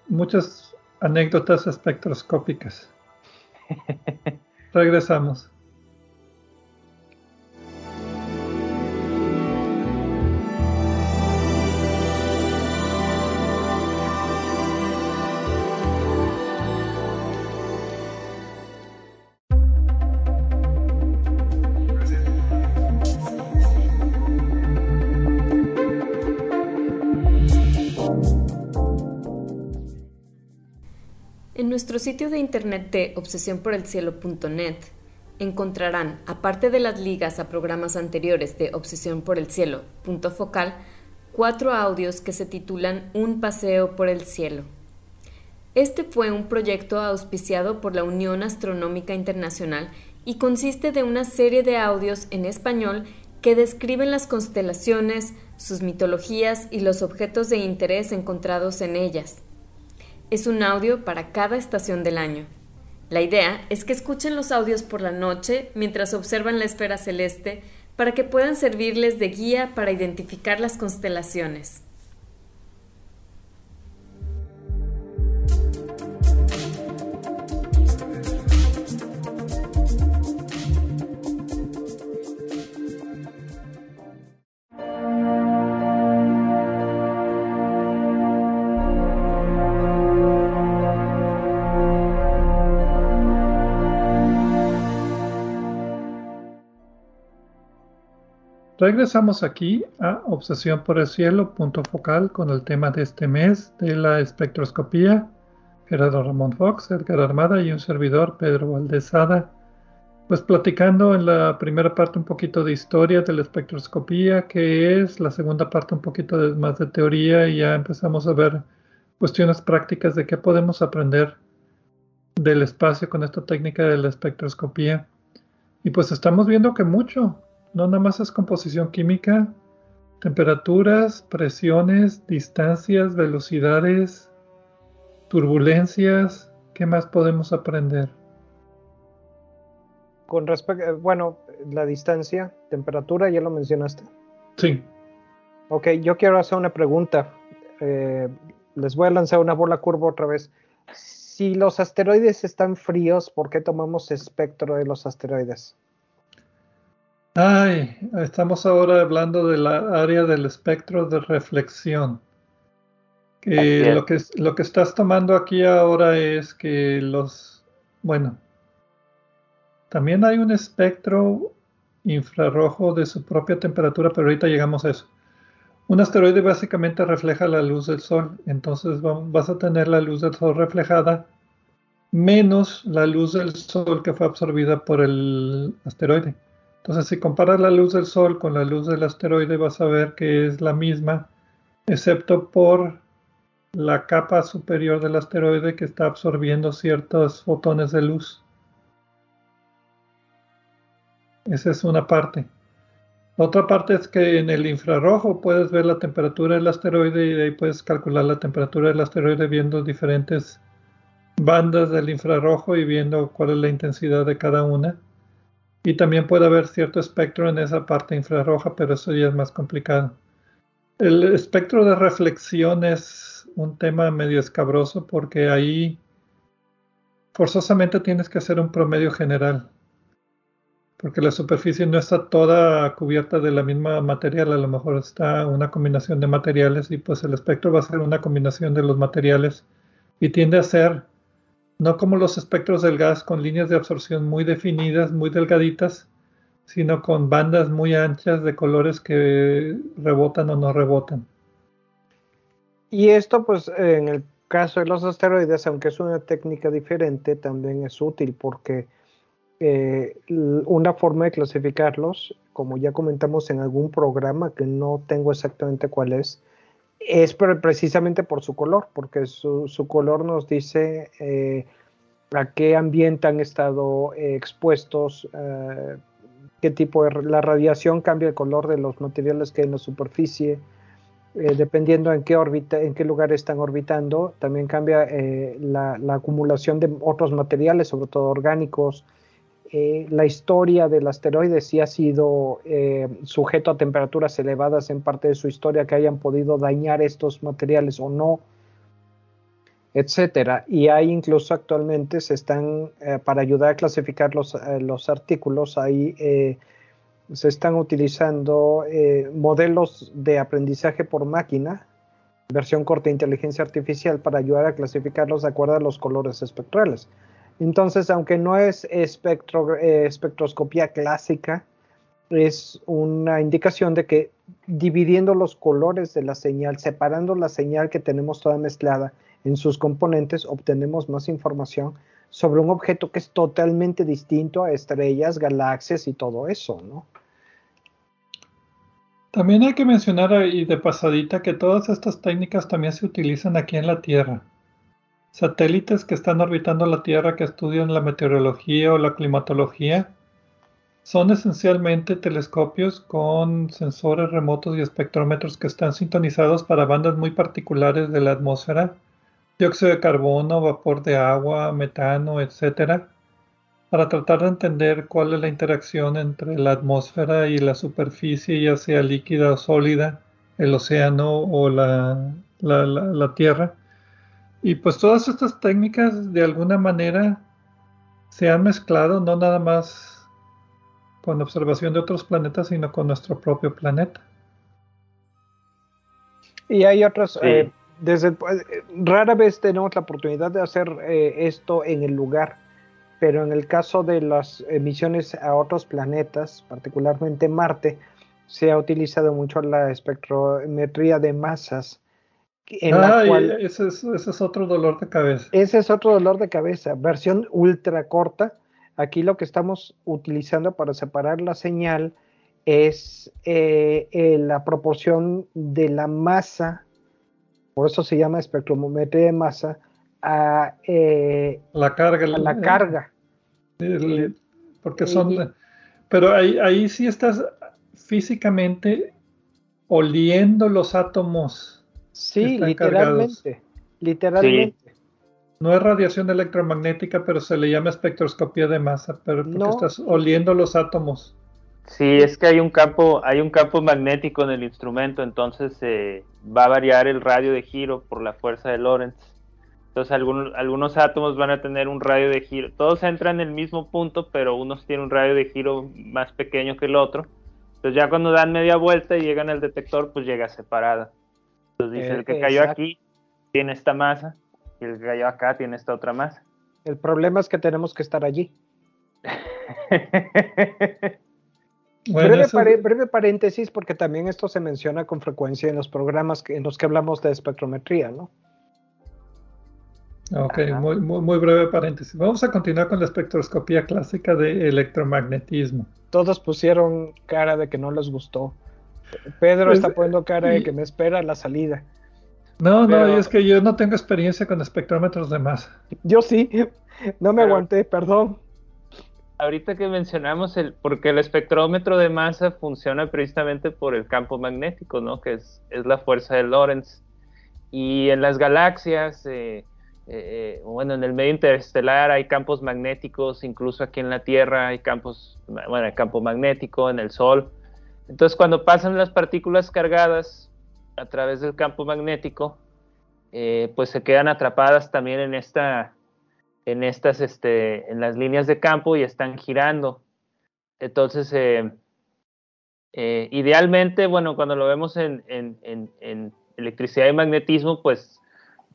muchas anécdotas espectroscópicas. Regresamos. Nuestro sitio de internet de obsesionporelcielo.net encontrarán, aparte de las ligas a programas anteriores de Obsesión por el Cielo, punto focal, cuatro audios que se titulan Un paseo por el cielo. Este fue un proyecto auspiciado por la Unión Astronómica Internacional y consiste de una serie de audios en español que describen las constelaciones, sus mitologías y los objetos de interés encontrados en ellas es un audio para cada estación del año. La idea es que escuchen los audios por la noche mientras observan la esfera celeste para que puedan servirles de guía para identificar las constelaciones. Regresamos aquí a Obsesión por el Cielo, punto focal con el tema de este mes de la espectroscopía. Gerardo Ramón Fox, Edgar Armada y un servidor, Pedro Valdezada. Pues platicando en la primera parte un poquito de historia de la espectroscopía, que es la segunda parte un poquito más de teoría y ya empezamos a ver cuestiones prácticas de qué podemos aprender del espacio con esta técnica de la espectroscopía. Y pues estamos viendo que mucho, no nada más es composición química, temperaturas, presiones, distancias, velocidades, turbulencias. ¿Qué más podemos aprender? Con respecto, eh, bueno, la distancia, temperatura, ya lo mencionaste. Sí. Ok, yo quiero hacer una pregunta. Eh, les voy a lanzar una bola curva otra vez. Si los asteroides están fríos, ¿por qué tomamos espectro de los asteroides? Ay, estamos ahora hablando de la área del espectro de reflexión. lo, que, lo que estás tomando aquí ahora es que los, bueno, también hay un espectro infrarrojo de su propia temperatura, pero ahorita llegamos a eso. Un asteroide básicamente refleja la luz del Sol, entonces vas a tener la luz del Sol reflejada menos la luz del Sol que fue absorbida por el asteroide. Entonces, si comparas la luz del Sol con la luz del asteroide, vas a ver que es la misma, excepto por la capa superior del asteroide que está absorbiendo ciertos fotones de luz. Esa es una parte. otra parte es que en el infrarrojo puedes ver la temperatura del asteroide y de ahí puedes calcular la temperatura del asteroide viendo diferentes bandas del infrarrojo y viendo cuál es la intensidad de cada una. Y también puede haber cierto espectro en esa parte infrarroja, pero eso ya es más complicado. El espectro de reflexión es un tema medio escabroso porque ahí forzosamente tienes que hacer un promedio general, porque la superficie no está toda cubierta de la misma material, a lo mejor está una combinación de materiales y pues el espectro va a ser una combinación de los materiales y tiende a ser no como los espectros del gas con líneas de absorción muy definidas, muy delgaditas, sino con bandas muy anchas de colores que rebotan o no rebotan. Y esto, pues, en el caso de los asteroides, aunque es una técnica diferente, también es útil porque eh, una forma de clasificarlos, como ya comentamos en algún programa que no tengo exactamente cuál es, es precisamente por su color, porque su, color nos dice eh, a qué ambiente han estado eh, expuestos, eh, qué tipo de la radiación cambia el color de los materiales que hay en la superficie, dependiendo en qué órbita, en qué lugar están orbitando, también cambia la, la, acumulación de otros materiales, sobre todo orgánicos, eh, la historia del asteroide sí ha sido eh, sujeto a temperaturas elevadas en parte de su historia que hayan podido dañar estos materiales o no, etcétera. Y hay incluso actualmente se están, eh, para ayudar a clasificar los, los artículos, ahí se están utilizando modelos de aprendizaje por máquina, versión corta de inteligencia artificial, para ayudar a clasificarlos de acuerdo a los colores espectrales. Entonces, aunque no es espectro, eh, espectroscopía clásica, es una indicación de que dividiendo los colores de la señal, separando la señal que tenemos toda mezclada en sus componentes, obtenemos más información sobre un objeto que es totalmente distinto a estrellas, galaxias y todo eso, ¿no? También hay que mencionar ahí de pasadita que todas estas técnicas también se utilizan aquí en la Tierra. Satélites que están orbitando la Tierra que estudian la meteorología o la climatología son esencialmente telescopios con sensores remotos y espectrómetros que están sintonizados para bandas muy particulares de la atmósfera, dióxido de carbono, vapor de agua, metano, etc., para tratar de entender cuál es la interacción entre la atmósfera y la superficie, ya sea líquida o sólida, el océano o la, la Tierra. Y pues todas estas técnicas de alguna manera se han mezclado, no nada más con observación de otros planetas, sino con nuestro propio planeta. Y hay otras, eh, desde, rara vez tenemos la oportunidad de hacer eh, esto en el lugar, pero en el caso de las emisiones a otros planetas, particularmente Marte, se ha utilizado mucho la espectrometría de masas. En la cual, ese, es, ese es otro dolor de cabeza. Ese es otro dolor de cabeza, versión ultra corta, Aquí lo que estamos utilizando para separar la señal es eh, eh, la proporción de la masa, por eso se llama espectrometría de masa, a eh, la carga. la carga. porque son... pero ahí, ahí sí estás físicamente oliendo los átomos. Sí, literalmente. Literalmente. No es radiación electromagnética, pero se le llama espectroscopía de masa, pero porque estás oliendo los átomos. Sí, es que hay un campo, hay un campo magnético en el instrumento, entonces eh, va a variar el radio de giro por la fuerza de Lorentz. Entonces algunos, algunos átomos van a tener un radio de giro. Todos entran en el mismo punto, pero unos tienen un radio de giro más pequeño que el otro. Entonces ya cuando dan media vuelta y llegan al detector, pues llega separada. Entonces dice, el que cayó aquí tiene esta masa y el gallo acá tiene esta otra más. El problema es que tenemos que estar allí. breve, paréntesis, porque también esto se menciona con frecuencia en los programas en los que hablamos de espectrometría, ¿no? Ok, muy, muy, breve paréntesis. Vamos a continuar con la espectroscopía clásica de electromagnetismo. Todos pusieron cara de que no les gustó. Pedro pues, está poniendo cara de que me espera la salida. No, no, es que yo no tengo experiencia con espectrómetros de masa. Yo sí, no me aguanté, perdón. Ahorita que mencionamos el, porque el espectrómetro de masa funciona precisamente por el campo magnético, ¿no? Que es, la fuerza de Lorentz. Y en las galaxias, eh, eh, eh, bueno, en el medio interestelar hay campos magnéticos, incluso aquí en la Tierra hay campos, bueno, hay campo magnético en el Sol. Entonces, cuando pasan las partículas cargadas, a través del campo magnético, eh, pues se quedan atrapadas también en esta, en estas, este, en las líneas de campo y están girando. Entonces, eh, eh, idealmente, bueno, cuando lo vemos en, electricidad y magnetismo, pues,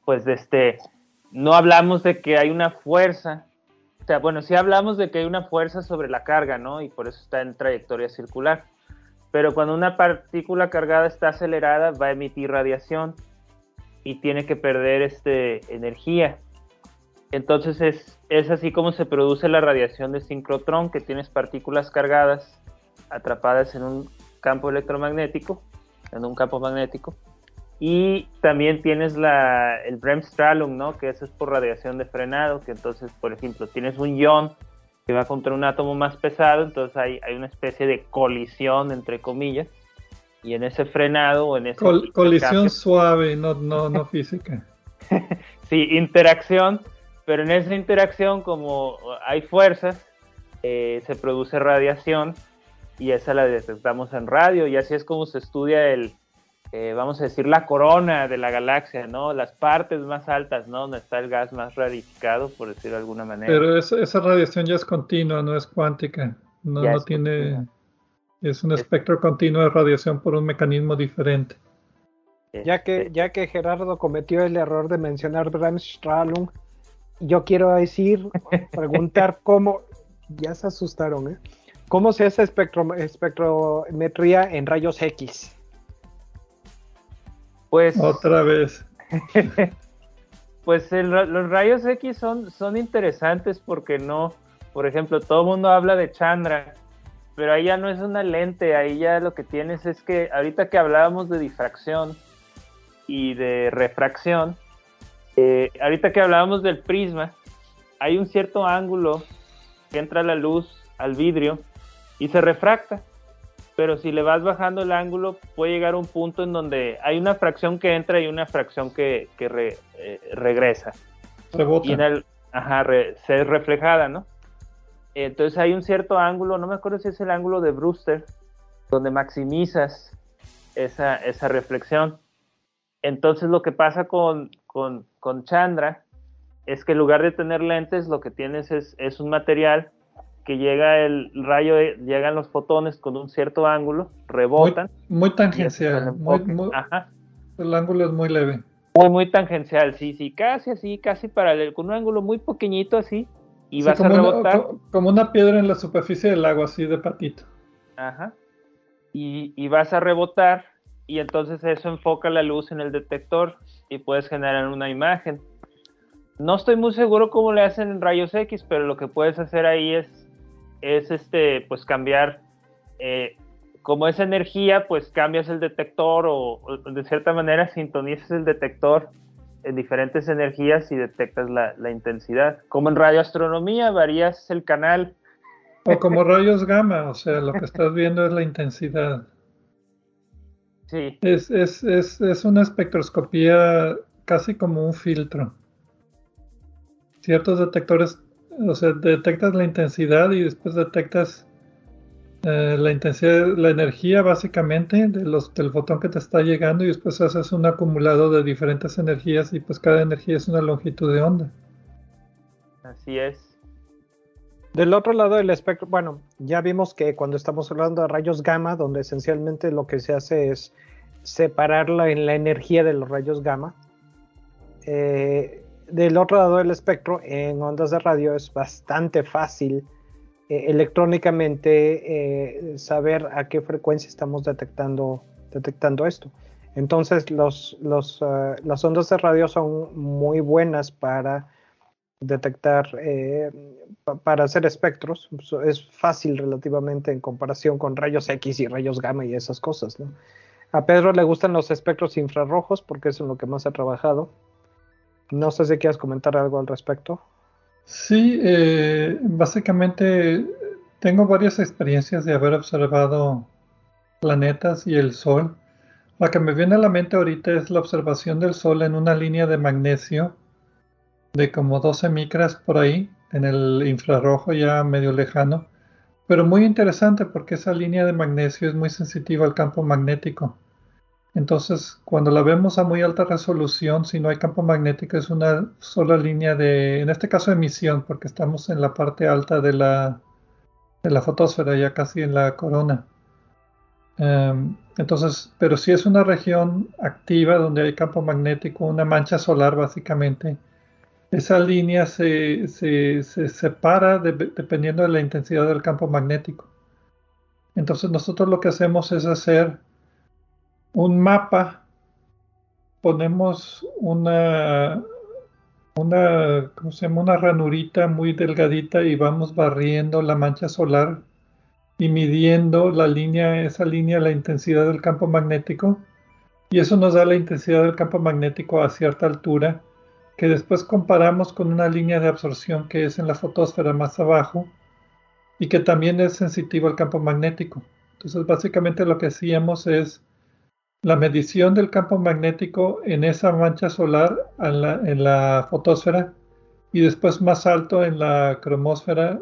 pues, este, no hablamos de que hay una fuerza. O sea, bueno, sí hablamos de que hay una fuerza sobre la carga, ¿no? Y por eso está en trayectoria circular pero cuando una partícula cargada está acelerada va a emitir radiación y tiene que perder este, energía. Entonces es, es así como se produce la radiación de sincrotrón, que tienes partículas cargadas atrapadas en un campo electromagnético, en un campo magnético, y también tienes la, el Bremsstrahlung, ¿no? que eso es por radiación de frenado, que entonces, por ejemplo, tienes un ion que va contra un átomo más pesado, entonces hay, hay una especie de colisión, entre comillas, y en ese frenado o en ese... colisión suave, no, no, no física. sí, interacción, pero en esa interacción como hay fuerzas, eh, se produce radiación y esa la detectamos en radio y así es como se estudia el, eh, vamos a decir, la corona de la galaxia, ¿no? Las partes más altas, ¿no? Donde está el gas más radificado, por decirlo de alguna manera. Pero esa, radiación ya es continua, no es cuántica. No, no tiene... Es un espectro continuo de radiación por un mecanismo diferente. Ya que, ya que Gerardo cometió el error de mencionar Bremsstrahlung, yo quiero decir, preguntar cómo, ya se asustaron, ¿eh? ¿Cómo se hace espectro, espectrometría en rayos X? Pues. Otra vez. pues los rayos X son, son interesantes porque no. Por ejemplo, todo el mundo habla de Chandra, pero ahí ya no es una lente, ahí ya lo que tienes es que ahorita que hablábamos de difracción y de refracción, eh, ahorita que hablábamos del prisma, hay un cierto ángulo que entra la luz al vidrio y se refracta pero si le vas bajando el ángulo puede llegar a un punto en donde hay una fracción que entra y una fracción que, eh, regresa. Rebota. Y en el, ajá, se es reflejada, ¿no? Entonces hay un cierto ángulo, no me acuerdo si es el ángulo de Brewster, donde maximizas esa, esa reflexión. Entonces lo que pasa con, con, con Chandra es que en lugar de tener lentes, lo que tienes es, es un material que llega el rayo, llegan los fotones con un cierto ángulo, rebotan. Muy, tangencial, el ángulo es muy leve. Muy, muy tangencial, sí, sí, casi así, casi paralelo, con un ángulo muy pequeñito así, y vas a rebotar. como una piedra en la superficie del agua, así de patito. Ajá. Y, y vas a rebotar, y entonces eso enfoca la luz en el detector y puedes generar una imagen. No estoy muy seguro cómo le hacen en rayos X, pero lo que puedes hacer ahí es es este, pues cambiar, eh, como es energía, pues cambias el detector o, de cierta manera sintonizas el detector en diferentes energías y detectas la, intensidad. Como en radioastronomía, varías el canal. O como rayos gamma, o sea, lo que estás viendo es la intensidad. Sí. Es, es, es, es una espectroscopía casi como un filtro. Ciertos detectores o sea, detectas la intensidad y después detectas eh, la intensidad, la energía básicamente de los, del fotón que te está llegando y después haces un acumulado de diferentes energías y pues cada energía es una longitud de onda. Así es. Del otro lado del espectro, bueno, ya vimos que cuando estamos hablando de rayos gamma, donde esencialmente lo que se hace es separarla en la energía de los rayos gamma, eh, del otro lado del espectro, en ondas de radio, es bastante fácil eh, electrónicamente eh, saber a qué frecuencia estamos detectando, detectando esto. Entonces, los, los, eh, las ondas de radio son muy buenas para detectar, para hacer espectros. Es fácil relativamente en comparación con rayos X y rayos gamma y esas cosas. A Pedro le gustan los espectros infrarrojos porque es en lo que más ha trabajado. No sé si quieres comentar algo al respecto. Sí, eh, básicamente tengo varias experiencias de haber observado planetas y el Sol. La que me viene a la mente ahorita es la observación del Sol en una línea de magnesio de como 12 micras por ahí, en el infrarrojo ya medio lejano, pero muy interesante porque esa línea de magnesio es muy sensitiva al campo magnético. Entonces, cuando la vemos a muy alta resolución, si no hay campo magnético, es una sola línea de, en este caso, emisión, porque estamos en la parte alta de la, de la fotosfera, ya casi en la corona. Em, entonces, pero si es una región activa donde hay campo magnético, una mancha solar básicamente, esa línea se, separa dependiendo de la intensidad del campo magnético. Entonces nosotros lo que hacemos es hacer un mapa, ponemos una, una, ¿cómo se llama? una ranurita muy delgadita y vamos barriendo la mancha solar y midiendo la línea, esa línea, la intensidad del campo magnético. Y eso nos da la intensidad del campo magnético a cierta altura, que después comparamos con una línea de absorción que es en la fotosfera más abajo y que también es sensitivo al campo magnético. Entonces, básicamente lo que hacíamos es la medición del campo magnético en esa mancha solar en la, fotosfera y después más alto en la cromosfera,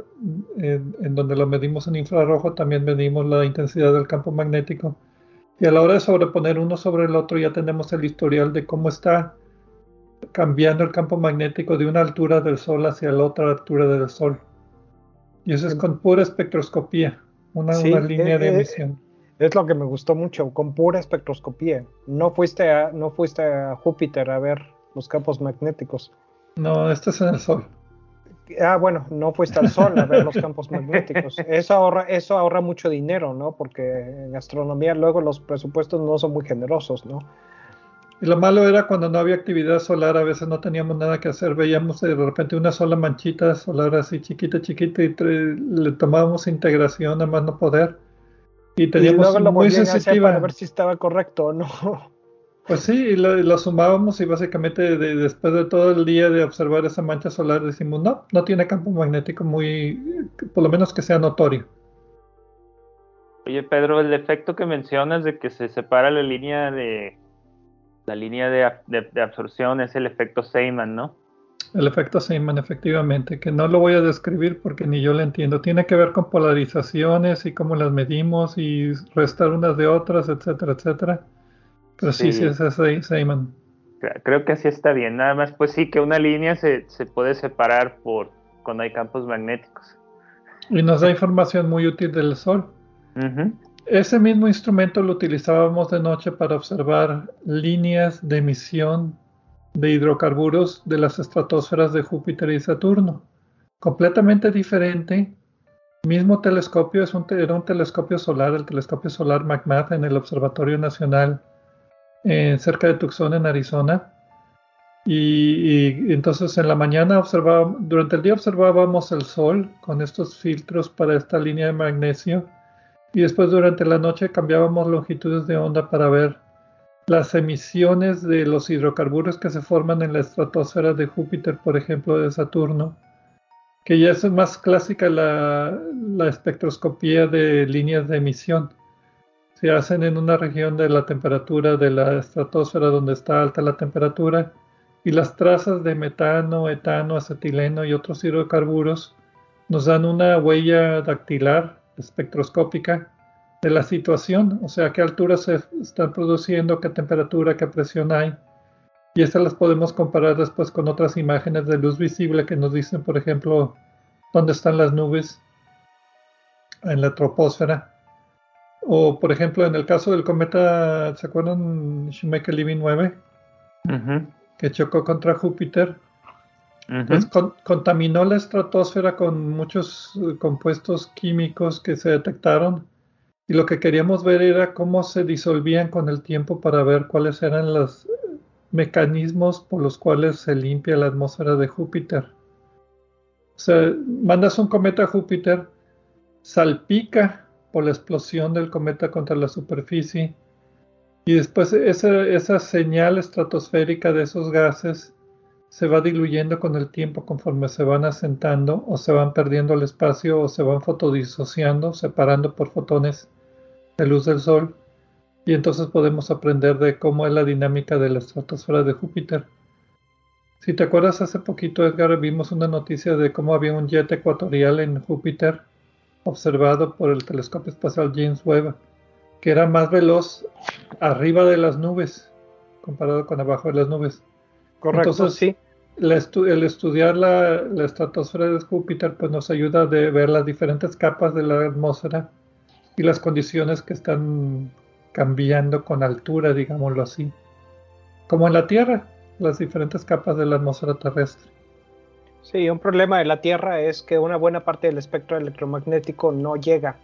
en, donde lo medimos en infrarrojo, también medimos la intensidad del campo magnético. Y a la hora de sobreponer uno sobre el otro ya tenemos el historial de cómo está cambiando el campo magnético de una altura del Sol hacia la otra altura del Sol. Y eso es con pura espectroscopía, una, línea de eh, eh, emisión. Es lo que me gustó mucho, con pura espectroscopía. No fuiste a, no fuiste a Júpiter a ver los campos magnéticos. No, este es en el Sol. Ah, bueno, no fuiste al sol a ver los campos magnéticos. Eso ahorra, eso ahorra mucho dinero, ¿no? Porque en astronomía luego los presupuestos no son muy generosos, ¿no? Y lo malo era cuando no había actividad solar, a veces no teníamos nada que hacer, veíamos de repente una sola manchita solar así chiquita, chiquita y le tomábamos integración a más no poder. Y teníamos y muy sensitiva. Para ver si estaba correcto o no. Pues sí, y lo, sumábamos y básicamente después de todo el día de observar esa mancha solar decimos, no, no tiene campo magnético muy, por lo menos que sea notorio. Oye Pedro, el efecto que mencionas de que se separa la línea de la línea de, absorción es el efecto Seyman, ¿no? El efecto Seyman, efectivamente, que no lo voy a describir porque ni yo lo entiendo. Tiene que ver con polarizaciones y cómo las medimos y restar unas de otras, etcétera, etcétera. Pero sí, sí, es Seyman. Creo que así está bien. Nada más, pues sí, que una línea se, puede separar por cuando hay campos magnéticos. Y nos da información muy útil del Sol. Ese mismo instrumento lo utilizábamos de noche para observar líneas de emisión de hidrocarburos de las estratosferas de Júpiter y Saturno. Completamente diferente. Mismo telescopio, es un, era un telescopio solar, el telescopio solar McMath en el Observatorio Nacional cerca de Tucson, en Arizona. Y, y, entonces en la mañana observábamos, durante el día observábamos el sol con estos filtros para esta línea de magnesio y después durante la noche cambiábamos longitudes de onda para ver las emisiones de los hidrocarburos que se forman en la estratosfera de Júpiter, por ejemplo, de Saturno, que ya es más clásica la, espectroscopía de líneas de emisión. Se hacen en una región de la temperatura de la estratosfera donde está alta la temperatura y las trazas de metano, etano, acetileno y otros hidrocarburos nos dan una huella dactilar espectroscópica de la situación, o sea, qué altura se están produciendo, qué temperatura, qué presión hay. Y estas las podemos comparar después con otras imágenes de luz visible que nos dicen, por ejemplo, dónde están las nubes en la troposfera. O, por ejemplo, en el caso del cometa, ¿se acuerdan Shoemaker-Levy 9? Que chocó contra Júpiter pues contaminó la estratosfera con muchos eh, compuestos químicos que se detectaron y lo que queríamos ver era cómo se disolvían con el tiempo para ver cuáles eran los mecanismos por los cuales se limpia la atmósfera de Júpiter. O sea, mandas un cometa a Júpiter, salpica por la explosión del cometa contra la superficie y después esa, señal estratosférica de esos gases se va diluyendo con el tiempo conforme se van asentando o se van perdiendo el espacio o se van fotodisociando, separando por fotones de luz del Sol. Y entonces podemos aprender de cómo es la dinámica de la estratosfera de Júpiter. Si te acuerdas, hace poquito, Edgar, vimos una noticia de cómo había un jet ecuatorial en Júpiter observado por el telescopio espacial James Webb, que era más veloz arriba de las nubes comparado con abajo de las nubes. Correcto, Entonces, sí el estudiar la, estratosfera de Júpiter pues nos ayuda a ver las diferentes capas de la atmósfera y las condiciones que están cambiando con altura, digámoslo así. Como en la Tierra, las diferentes capas de la atmósfera terrestre. Sí, un problema de la Tierra es que una buena parte del espectro electromagnético no llega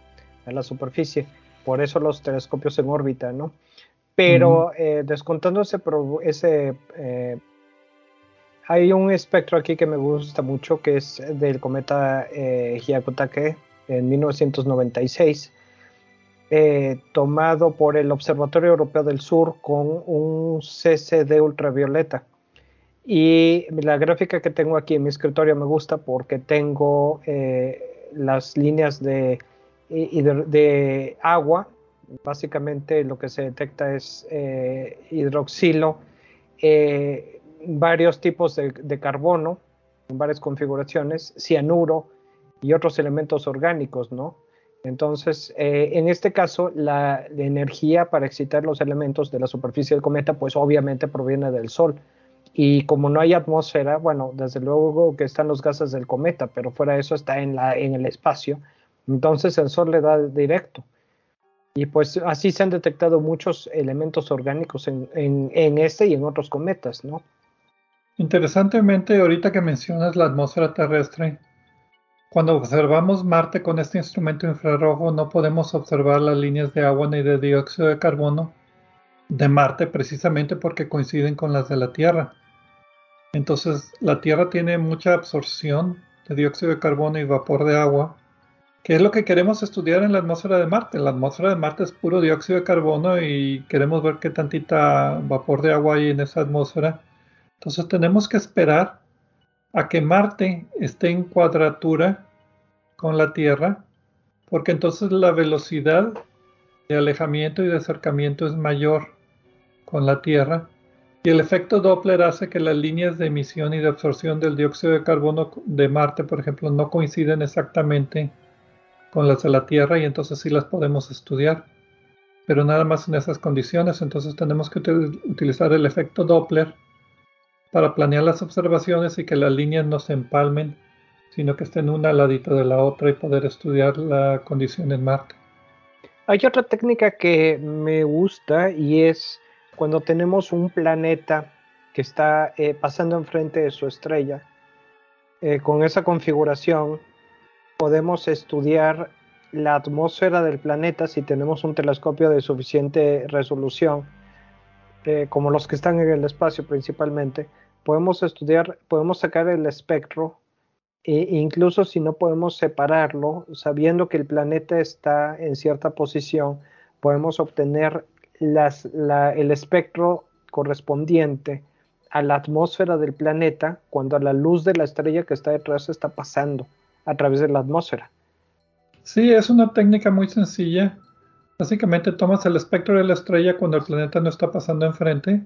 a la superficie, por eso los telescopios en órbita, ¿no? Pero eh, descontando ese, ese eh, hay un espectro aquí que me gusta mucho, que es del cometa eh, Hyakutake en 1996, eh, tomado por el Observatorio Europeo del Sur con un CCD ultravioleta. Y la gráfica que tengo aquí en mi escritorio me gusta porque tengo eh, las líneas de, de, agua. Básicamente lo que se detecta es eh, hidroxilo varios tipos de, carbono, en varias configuraciones, cianuro y otros elementos orgánicos, ¿no? Entonces, eh, en este caso, la, energía para excitar los elementos de la superficie del cometa, pues obviamente proviene del Sol. Y como no hay atmósfera, bueno, desde luego que están los gases del cometa, pero fuera de eso está en, la, en el espacio. Entonces el Sol le da directo. Y pues así se han detectado muchos elementos orgánicos en, en, en este y en otros cometas, ¿no? Interesantemente, ahorita que mencionas la atmósfera terrestre, cuando observamos Marte con este instrumento infrarrojo no podemos observar las líneas de agua ni de dióxido de carbono de Marte precisamente porque coinciden con las de la Tierra. Entonces la Tierra tiene mucha absorción de dióxido de carbono y vapor de agua, que es lo que queremos estudiar en la atmósfera de Marte. La atmósfera de Marte es puro dióxido de carbono y queremos ver qué tantita vapor de agua hay en esa atmósfera. Entonces tenemos que esperar a que Marte esté en cuadratura con la Tierra, porque entonces la velocidad de alejamiento y de acercamiento es mayor con la Tierra y el efecto Doppler hace que las líneas de emisión y de absorción del dióxido de carbono de Marte, por ejemplo, no coinciden exactamente con las de la Tierra y entonces sí las podemos estudiar. Pero nada más en esas condiciones, entonces tenemos que utilizar el efecto Doppler para planear las observaciones y que las líneas no se empalmen, sino que estén una al ladito de la otra y poder estudiar la condición en Marte. Hay otra técnica que me gusta y es cuando tenemos un planeta que está eh, pasando enfrente de su estrella, eh, con esa configuración podemos estudiar la atmósfera del planeta si tenemos un telescopio de suficiente resolución, eh, como los que están en el espacio principalmente. Podemos estudiar, podemos sacar el espectro e incluso si no podemos separarlo, sabiendo que el planeta está en cierta posición, podemos obtener el espectro correspondiente a la atmósfera del planeta cuando la luz de la estrella que está detrás está pasando a través de la atmósfera. Sí, es una técnica muy sencilla. Básicamente tomas el espectro de la estrella cuando el planeta no está pasando enfrente.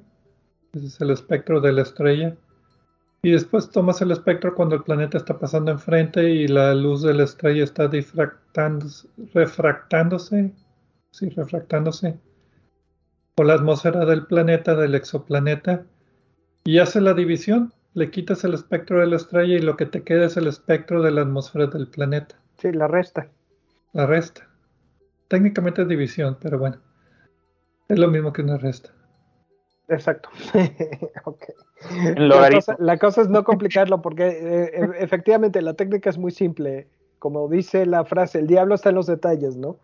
Ese es el espectro de la estrella. Y después tomas el espectro cuando el planeta está pasando enfrente y la luz de la estrella está refractándose. Sí, refractándose por la atmósfera del planeta, del exoplaneta, y hace la división. Le quitas el espectro de la estrella y lo que te queda es el espectro de la atmósfera del planeta. Sí, la resta. La resta. Técnicamente es división, pero bueno. Es lo mismo que una resta. Exacto. la, cosa, la, cosa, es no complicarlo porque eh, e, efectivamente la técnica es muy simple. Como dice la frase, el diablo está en los detalles, ¿no?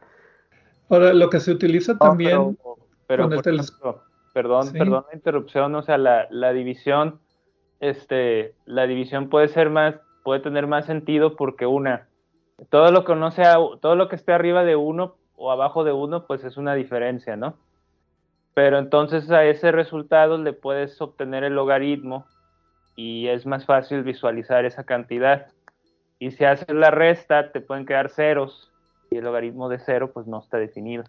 Ahora, lo que se utiliza también... Pero, perdón, perdón la interrupción, o sea, la, la, división, este, la división puede ser más, puede tener más sentido porque una, todo lo que no sea, todo lo que esté arriba de uno o abajo de uno, pues es una diferencia, ¿no? Pero entonces a ese resultado le puedes obtener el logaritmo y es más fácil visualizar esa cantidad. Y si haces la resta, te pueden quedar ceros y el logaritmo de cero pues no está definido.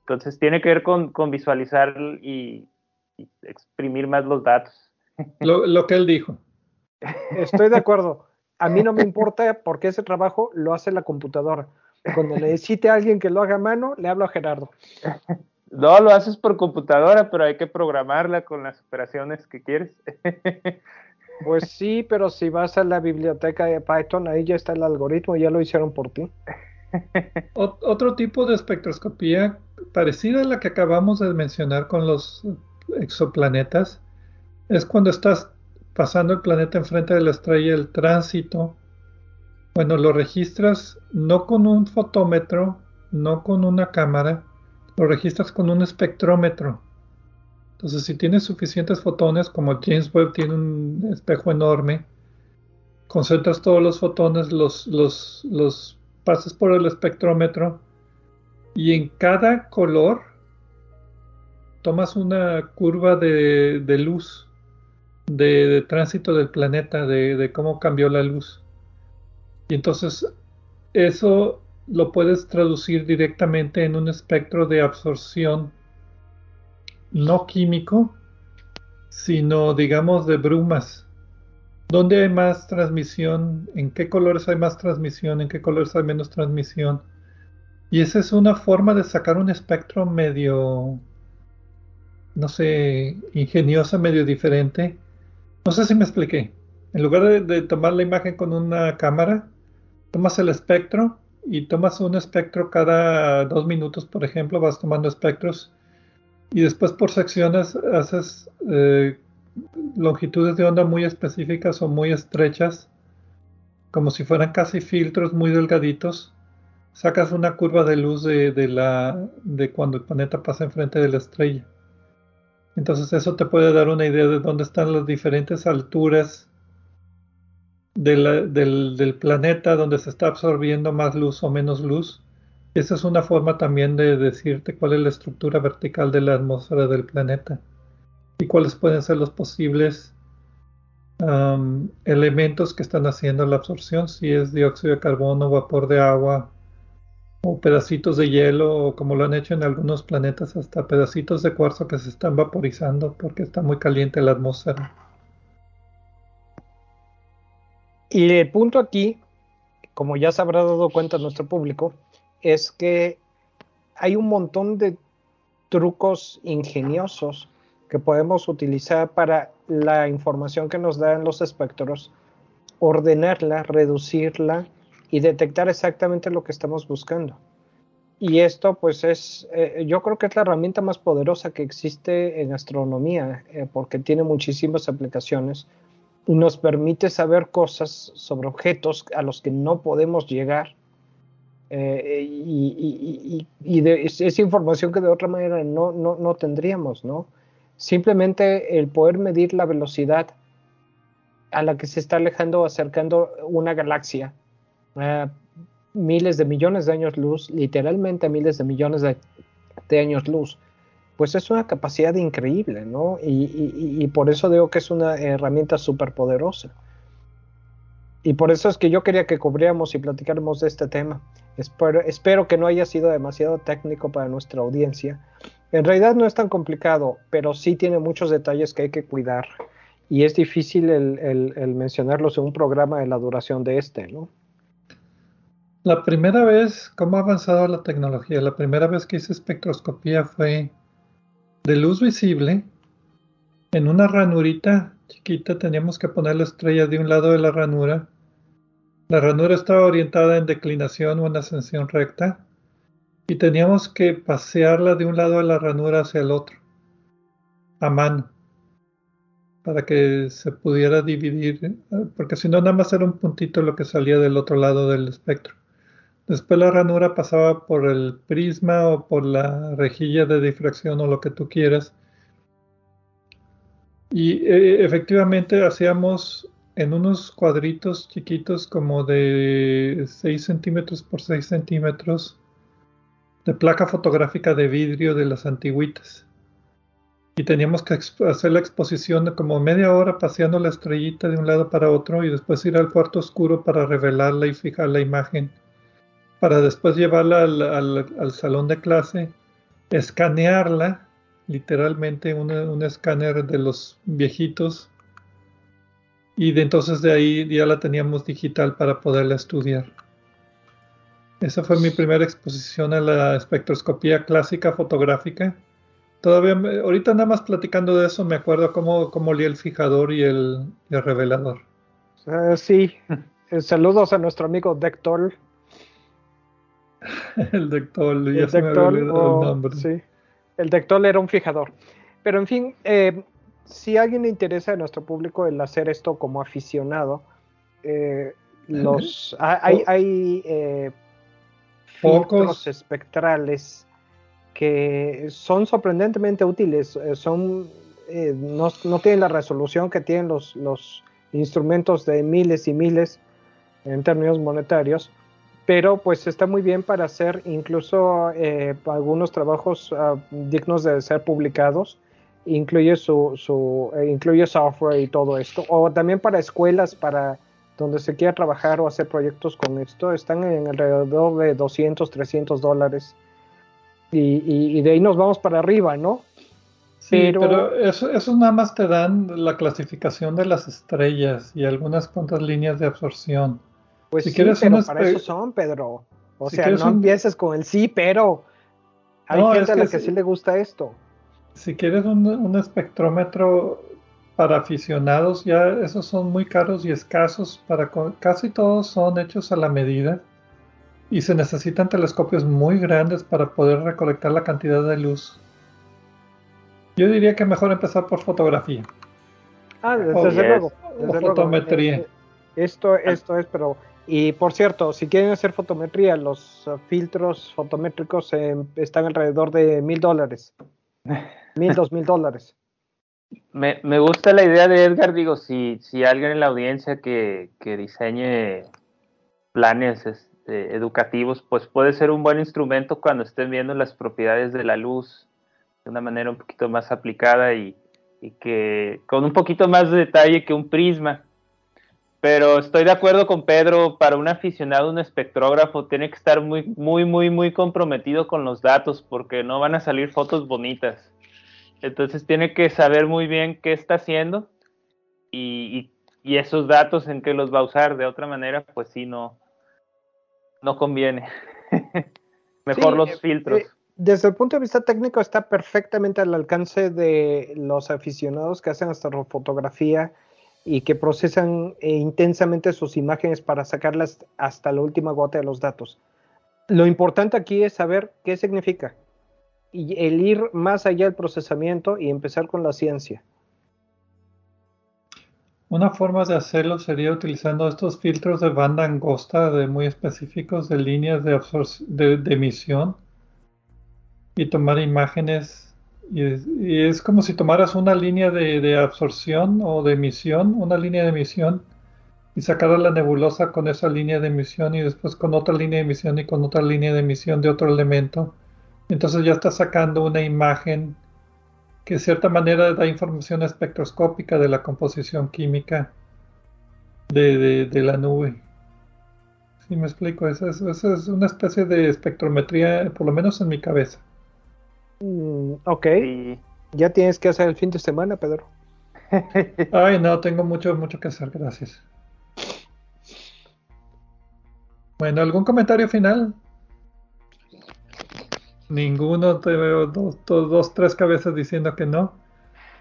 Entonces tiene que ver con, visualizar y, exprimir más los datos. Lo, que él dijo. Estoy de acuerdo. A mí no me importa porque ese trabajo lo hace la computadora. Cuando necesite a alguien que lo haga a mano, le hablo a Gerardo. No, lo haces por computadora, pero hay que programarla con las operaciones que quieres. Pues sí, pero si vas a la biblioteca de Python, ahí ya está el algoritmo, ya lo hicieron por ti. Otro tipo de espectroscopía parecida a la que acabamos de mencionar con los exoplanetas es cuando estás pasando el planeta enfrente de la estrella, el tránsito. Bueno, lo registras no con un fotómetro, no con una cámara, lo registras con un espectrómetro. Entonces, si tienes suficientes fotones, como James Webb tiene un espejo enorme, concentras todos los fotones, los, los, los pasas por el espectrómetro y en cada color tomas una curva de, luz, de, tránsito del planeta, de, cómo cambió la luz. Y entonces eso lo puedes traducir directamente en un espectro de absorción no químico, sino digamos de brumas ¿Dónde hay más transmisión? ¿En qué colores hay más transmisión? ¿En qué colores hay menos transmisión? Y esa es una forma de sacar un espectro medio, no sé, ingeniosa, medio diferente. No sé si me expliqué. En lugar de, tomar la imagen con una cámara, tomas el espectro y tomas un espectro cada dos minutos, por ejemplo, vas tomando espectros y después por secciones haces eh, longitudes de onda muy específicas o muy estrechas, como si fueran casi filtros muy delgaditos, sacas una curva de luz de, la, de cuando el planeta pasa enfrente de la estrella. Entonces eso te puede dar una idea de dónde están las diferentes alturas del, del, planeta, donde se está absorbiendo más luz o menos luz. Esa es una forma también de decirte cuál es la estructura vertical de la atmósfera del planeta y cuáles pueden ser los posibles elementos que están haciendo la absorción, si es dióxido de carbono, vapor de agua o pedacitos de hielo, o como lo han hecho en algunos planetas, hasta pedacitos de cuarzo que se están vaporizando porque está muy caliente la atmósfera. Y el punto aquí, como ya se habrá dado cuenta nuestro público, es que hay un montón de trucos ingeniosos que podemos utilizar para la información que nos dan los espectros, ordenarla, reducirla y detectar exactamente lo que estamos buscando. Y esto pues es, eh, yo creo que es la herramienta más poderosa que existe en astronomía, eh, porque tiene muchísimas aplicaciones nos permite saber cosas sobre objetos a los que no podemos llegar. Eh, y, es, información que de otra manera no, no, no tendríamos, ¿no? Simplemente el poder medir la velocidad a la que se está alejando o acercando una galaxia, miles de millones de años luz, literalmente miles de millones de, años luz, pues es una capacidad increíble, ¿no? Y, por eso digo que es una herramienta súper poderosa. Y por eso es que yo quería que cubriéramos y platicáramos de este tema. Espero, que no haya sido demasiado técnico para nuestra audiencia, en realidad no es tan complicado, pero sí tiene muchos detalles que hay que cuidar. Y es difícil el, mencionarlos en un programa de la duración de este, ¿no? La primera vez, ¿cómo ha avanzado la tecnología? La primera vez que hice espectroscopía fue de luz visible. En una ranurita chiquita teníamos que poner la estrella de un lado de la ranura. La ranura estaba orientada en declinación o en ascensión recta y teníamos que pasearla de un lado de la ranura hacia el otro, a mano, para que se pudiera dividir, porque si no nada más era un puntito lo que salía del otro lado del espectro. Después la ranura pasaba por el prisma o por la rejilla de difracción o lo que tú quieras. Y eh, efectivamente hacíamos en unos cuadritos chiquitos como de 6 centímetros por 6 centímetros de placa fotográfica de vidrio de las antiguitas. Y teníamos que hacer la exposición de como media hora paseando la estrellita de un lado para otro y después ir al cuarto oscuro para revelarla y fijar la imagen. Para después llevarla al, salón de clase, escanearla, literalmente un escáner de los viejitos. Y de entonces de ahí ya la teníamos digital para poderla estudiar. Esa fue mi primera exposición a la espectroscopía clásica fotográfica. Todavía, ahorita nada más platicando de eso, me acuerdo cómo, cómo el fijador y el, revelador. Ah, sí, eh, saludos a nuestro amigo Dectol. el Dectol, me el nombre. Sí, el Dectol era un fijador. Pero en fin, eh, si a alguien le interesa a nuestro público el hacer esto como aficionado, eh, los hay, hay filtros espectrales que son sorprendentemente útiles, eh, son, eh, no, tienen la resolución que tienen los, los instrumentos de miles y miles en términos monetarios, pero pues está muy bien para hacer incluso eh, algunos trabajos ah, dignos de ser publicados, incluye su, su incluye software y todo esto, o también para escuelas, para donde se quiera trabajar o hacer proyectos con esto, están en alrededor de 200, 300 dólares. Y, de ahí nos vamos para arriba, ¿no? Sí, pero, eso, eso, nada más te dan la clasificación de las estrellas y algunas cuantas líneas de absorción. Pues si sí, quieres pero para eso son, Pedro. O sea, no empieces con el sí, pero hay gente a la que, sí le gusta esto. Si quieres un, un espectrómetro para aficionados ya esos son muy caros y escasos para casi todos son hechos a la medida y se necesitan telescopios muy grandes para poder recolectar la cantidad de luz. Yo diría que mejor empezar por fotografía. Ah, desde, luego. Desde fotometría. Eh, esto, esto es, pero y por cierto, si quieren hacer fotometría, los uh, filtros fotométricos están alrededor de mil dólares. Mil, dos mil dólares. Me, me, gusta la idea de Edgar, digo, si, si alguien en la audiencia que, que diseñe planes este, educativos, pues puede ser un buen instrumento cuando estén viendo las propiedades de la luz de una manera un poquito más aplicada y, y que con un poquito más de detalle que un prisma pero estoy de acuerdo con Pedro, para un aficionado, un espectrógrafo tiene que estar muy, muy, muy, muy comprometido con los datos porque no van a salir fotos bonitas. Entonces tiene que saber muy bien qué está haciendo y, esos datos en qué los va a usar. De otra manera, pues sí, no, no conviene. Mejor los eh, filtros. Eh, desde el punto de vista técnico está perfectamente al alcance de los aficionados que hacen astrofotografía y que procesan eh, intensamente sus imágenes para sacarlas hasta la última gota de los datos. Lo importante aquí es saber qué significa y el ir más allá del procesamiento y empezar con la ciencia. Una forma de hacerlo sería utilizando estos filtros de banda angosta de muy específicos de líneas de, de emisión y tomar imágenes y es, como si tomaras una línea de, absorción o de emisión, una línea de emisión, y sacaras la nebulosa con esa línea de emisión y después con otra línea de emisión y con otra línea de emisión de otro elemento. Entonces ya estás sacando una imagen que de cierta manera da información espectroscópica de la composición química de, la nube. ¿Sí me explico? Esa es una especie de espectrometría, por lo menos en mi cabeza. Mm, ok. Ya tienes que hacer el fin de semana, Pedro. Ay, no, tengo mucho, mucho que hacer, gracias. Bueno, ¿algún comentario final? Ninguno, te veo dos, dos, tres cabezas diciendo que no.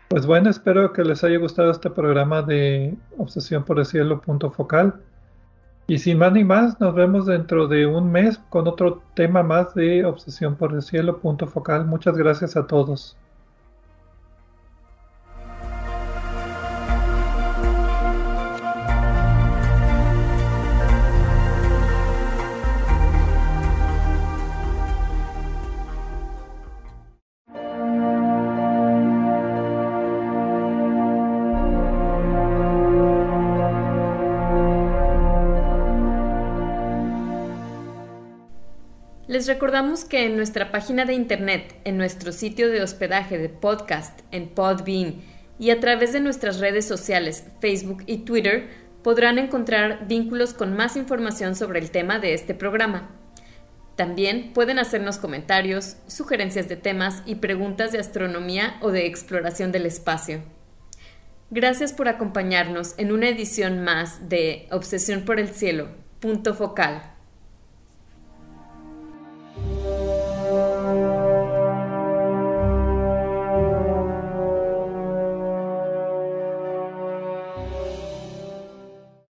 Pues bueno, espero que les haya gustado este programa de Obsesión por el Cielo punto focal. Y sin más ni más, nos vemos dentro de un mes con otro tema más de Obsesión por el Cielo, punto focal. Muchas gracias a todos. Les recordamos que en nuestra página de internet, en nuestro sitio de hospedaje de podcast, en Podbean y a través de nuestras redes sociales, Facebook y Twitter, podrán encontrar vínculos con más información sobre el tema de este programa. También pueden hacernos comentarios, sugerencias de temas y preguntas de astronomía o de exploración del espacio. Gracias por acompañarnos en una edición más de Obsesión por el Cielo, punto focal.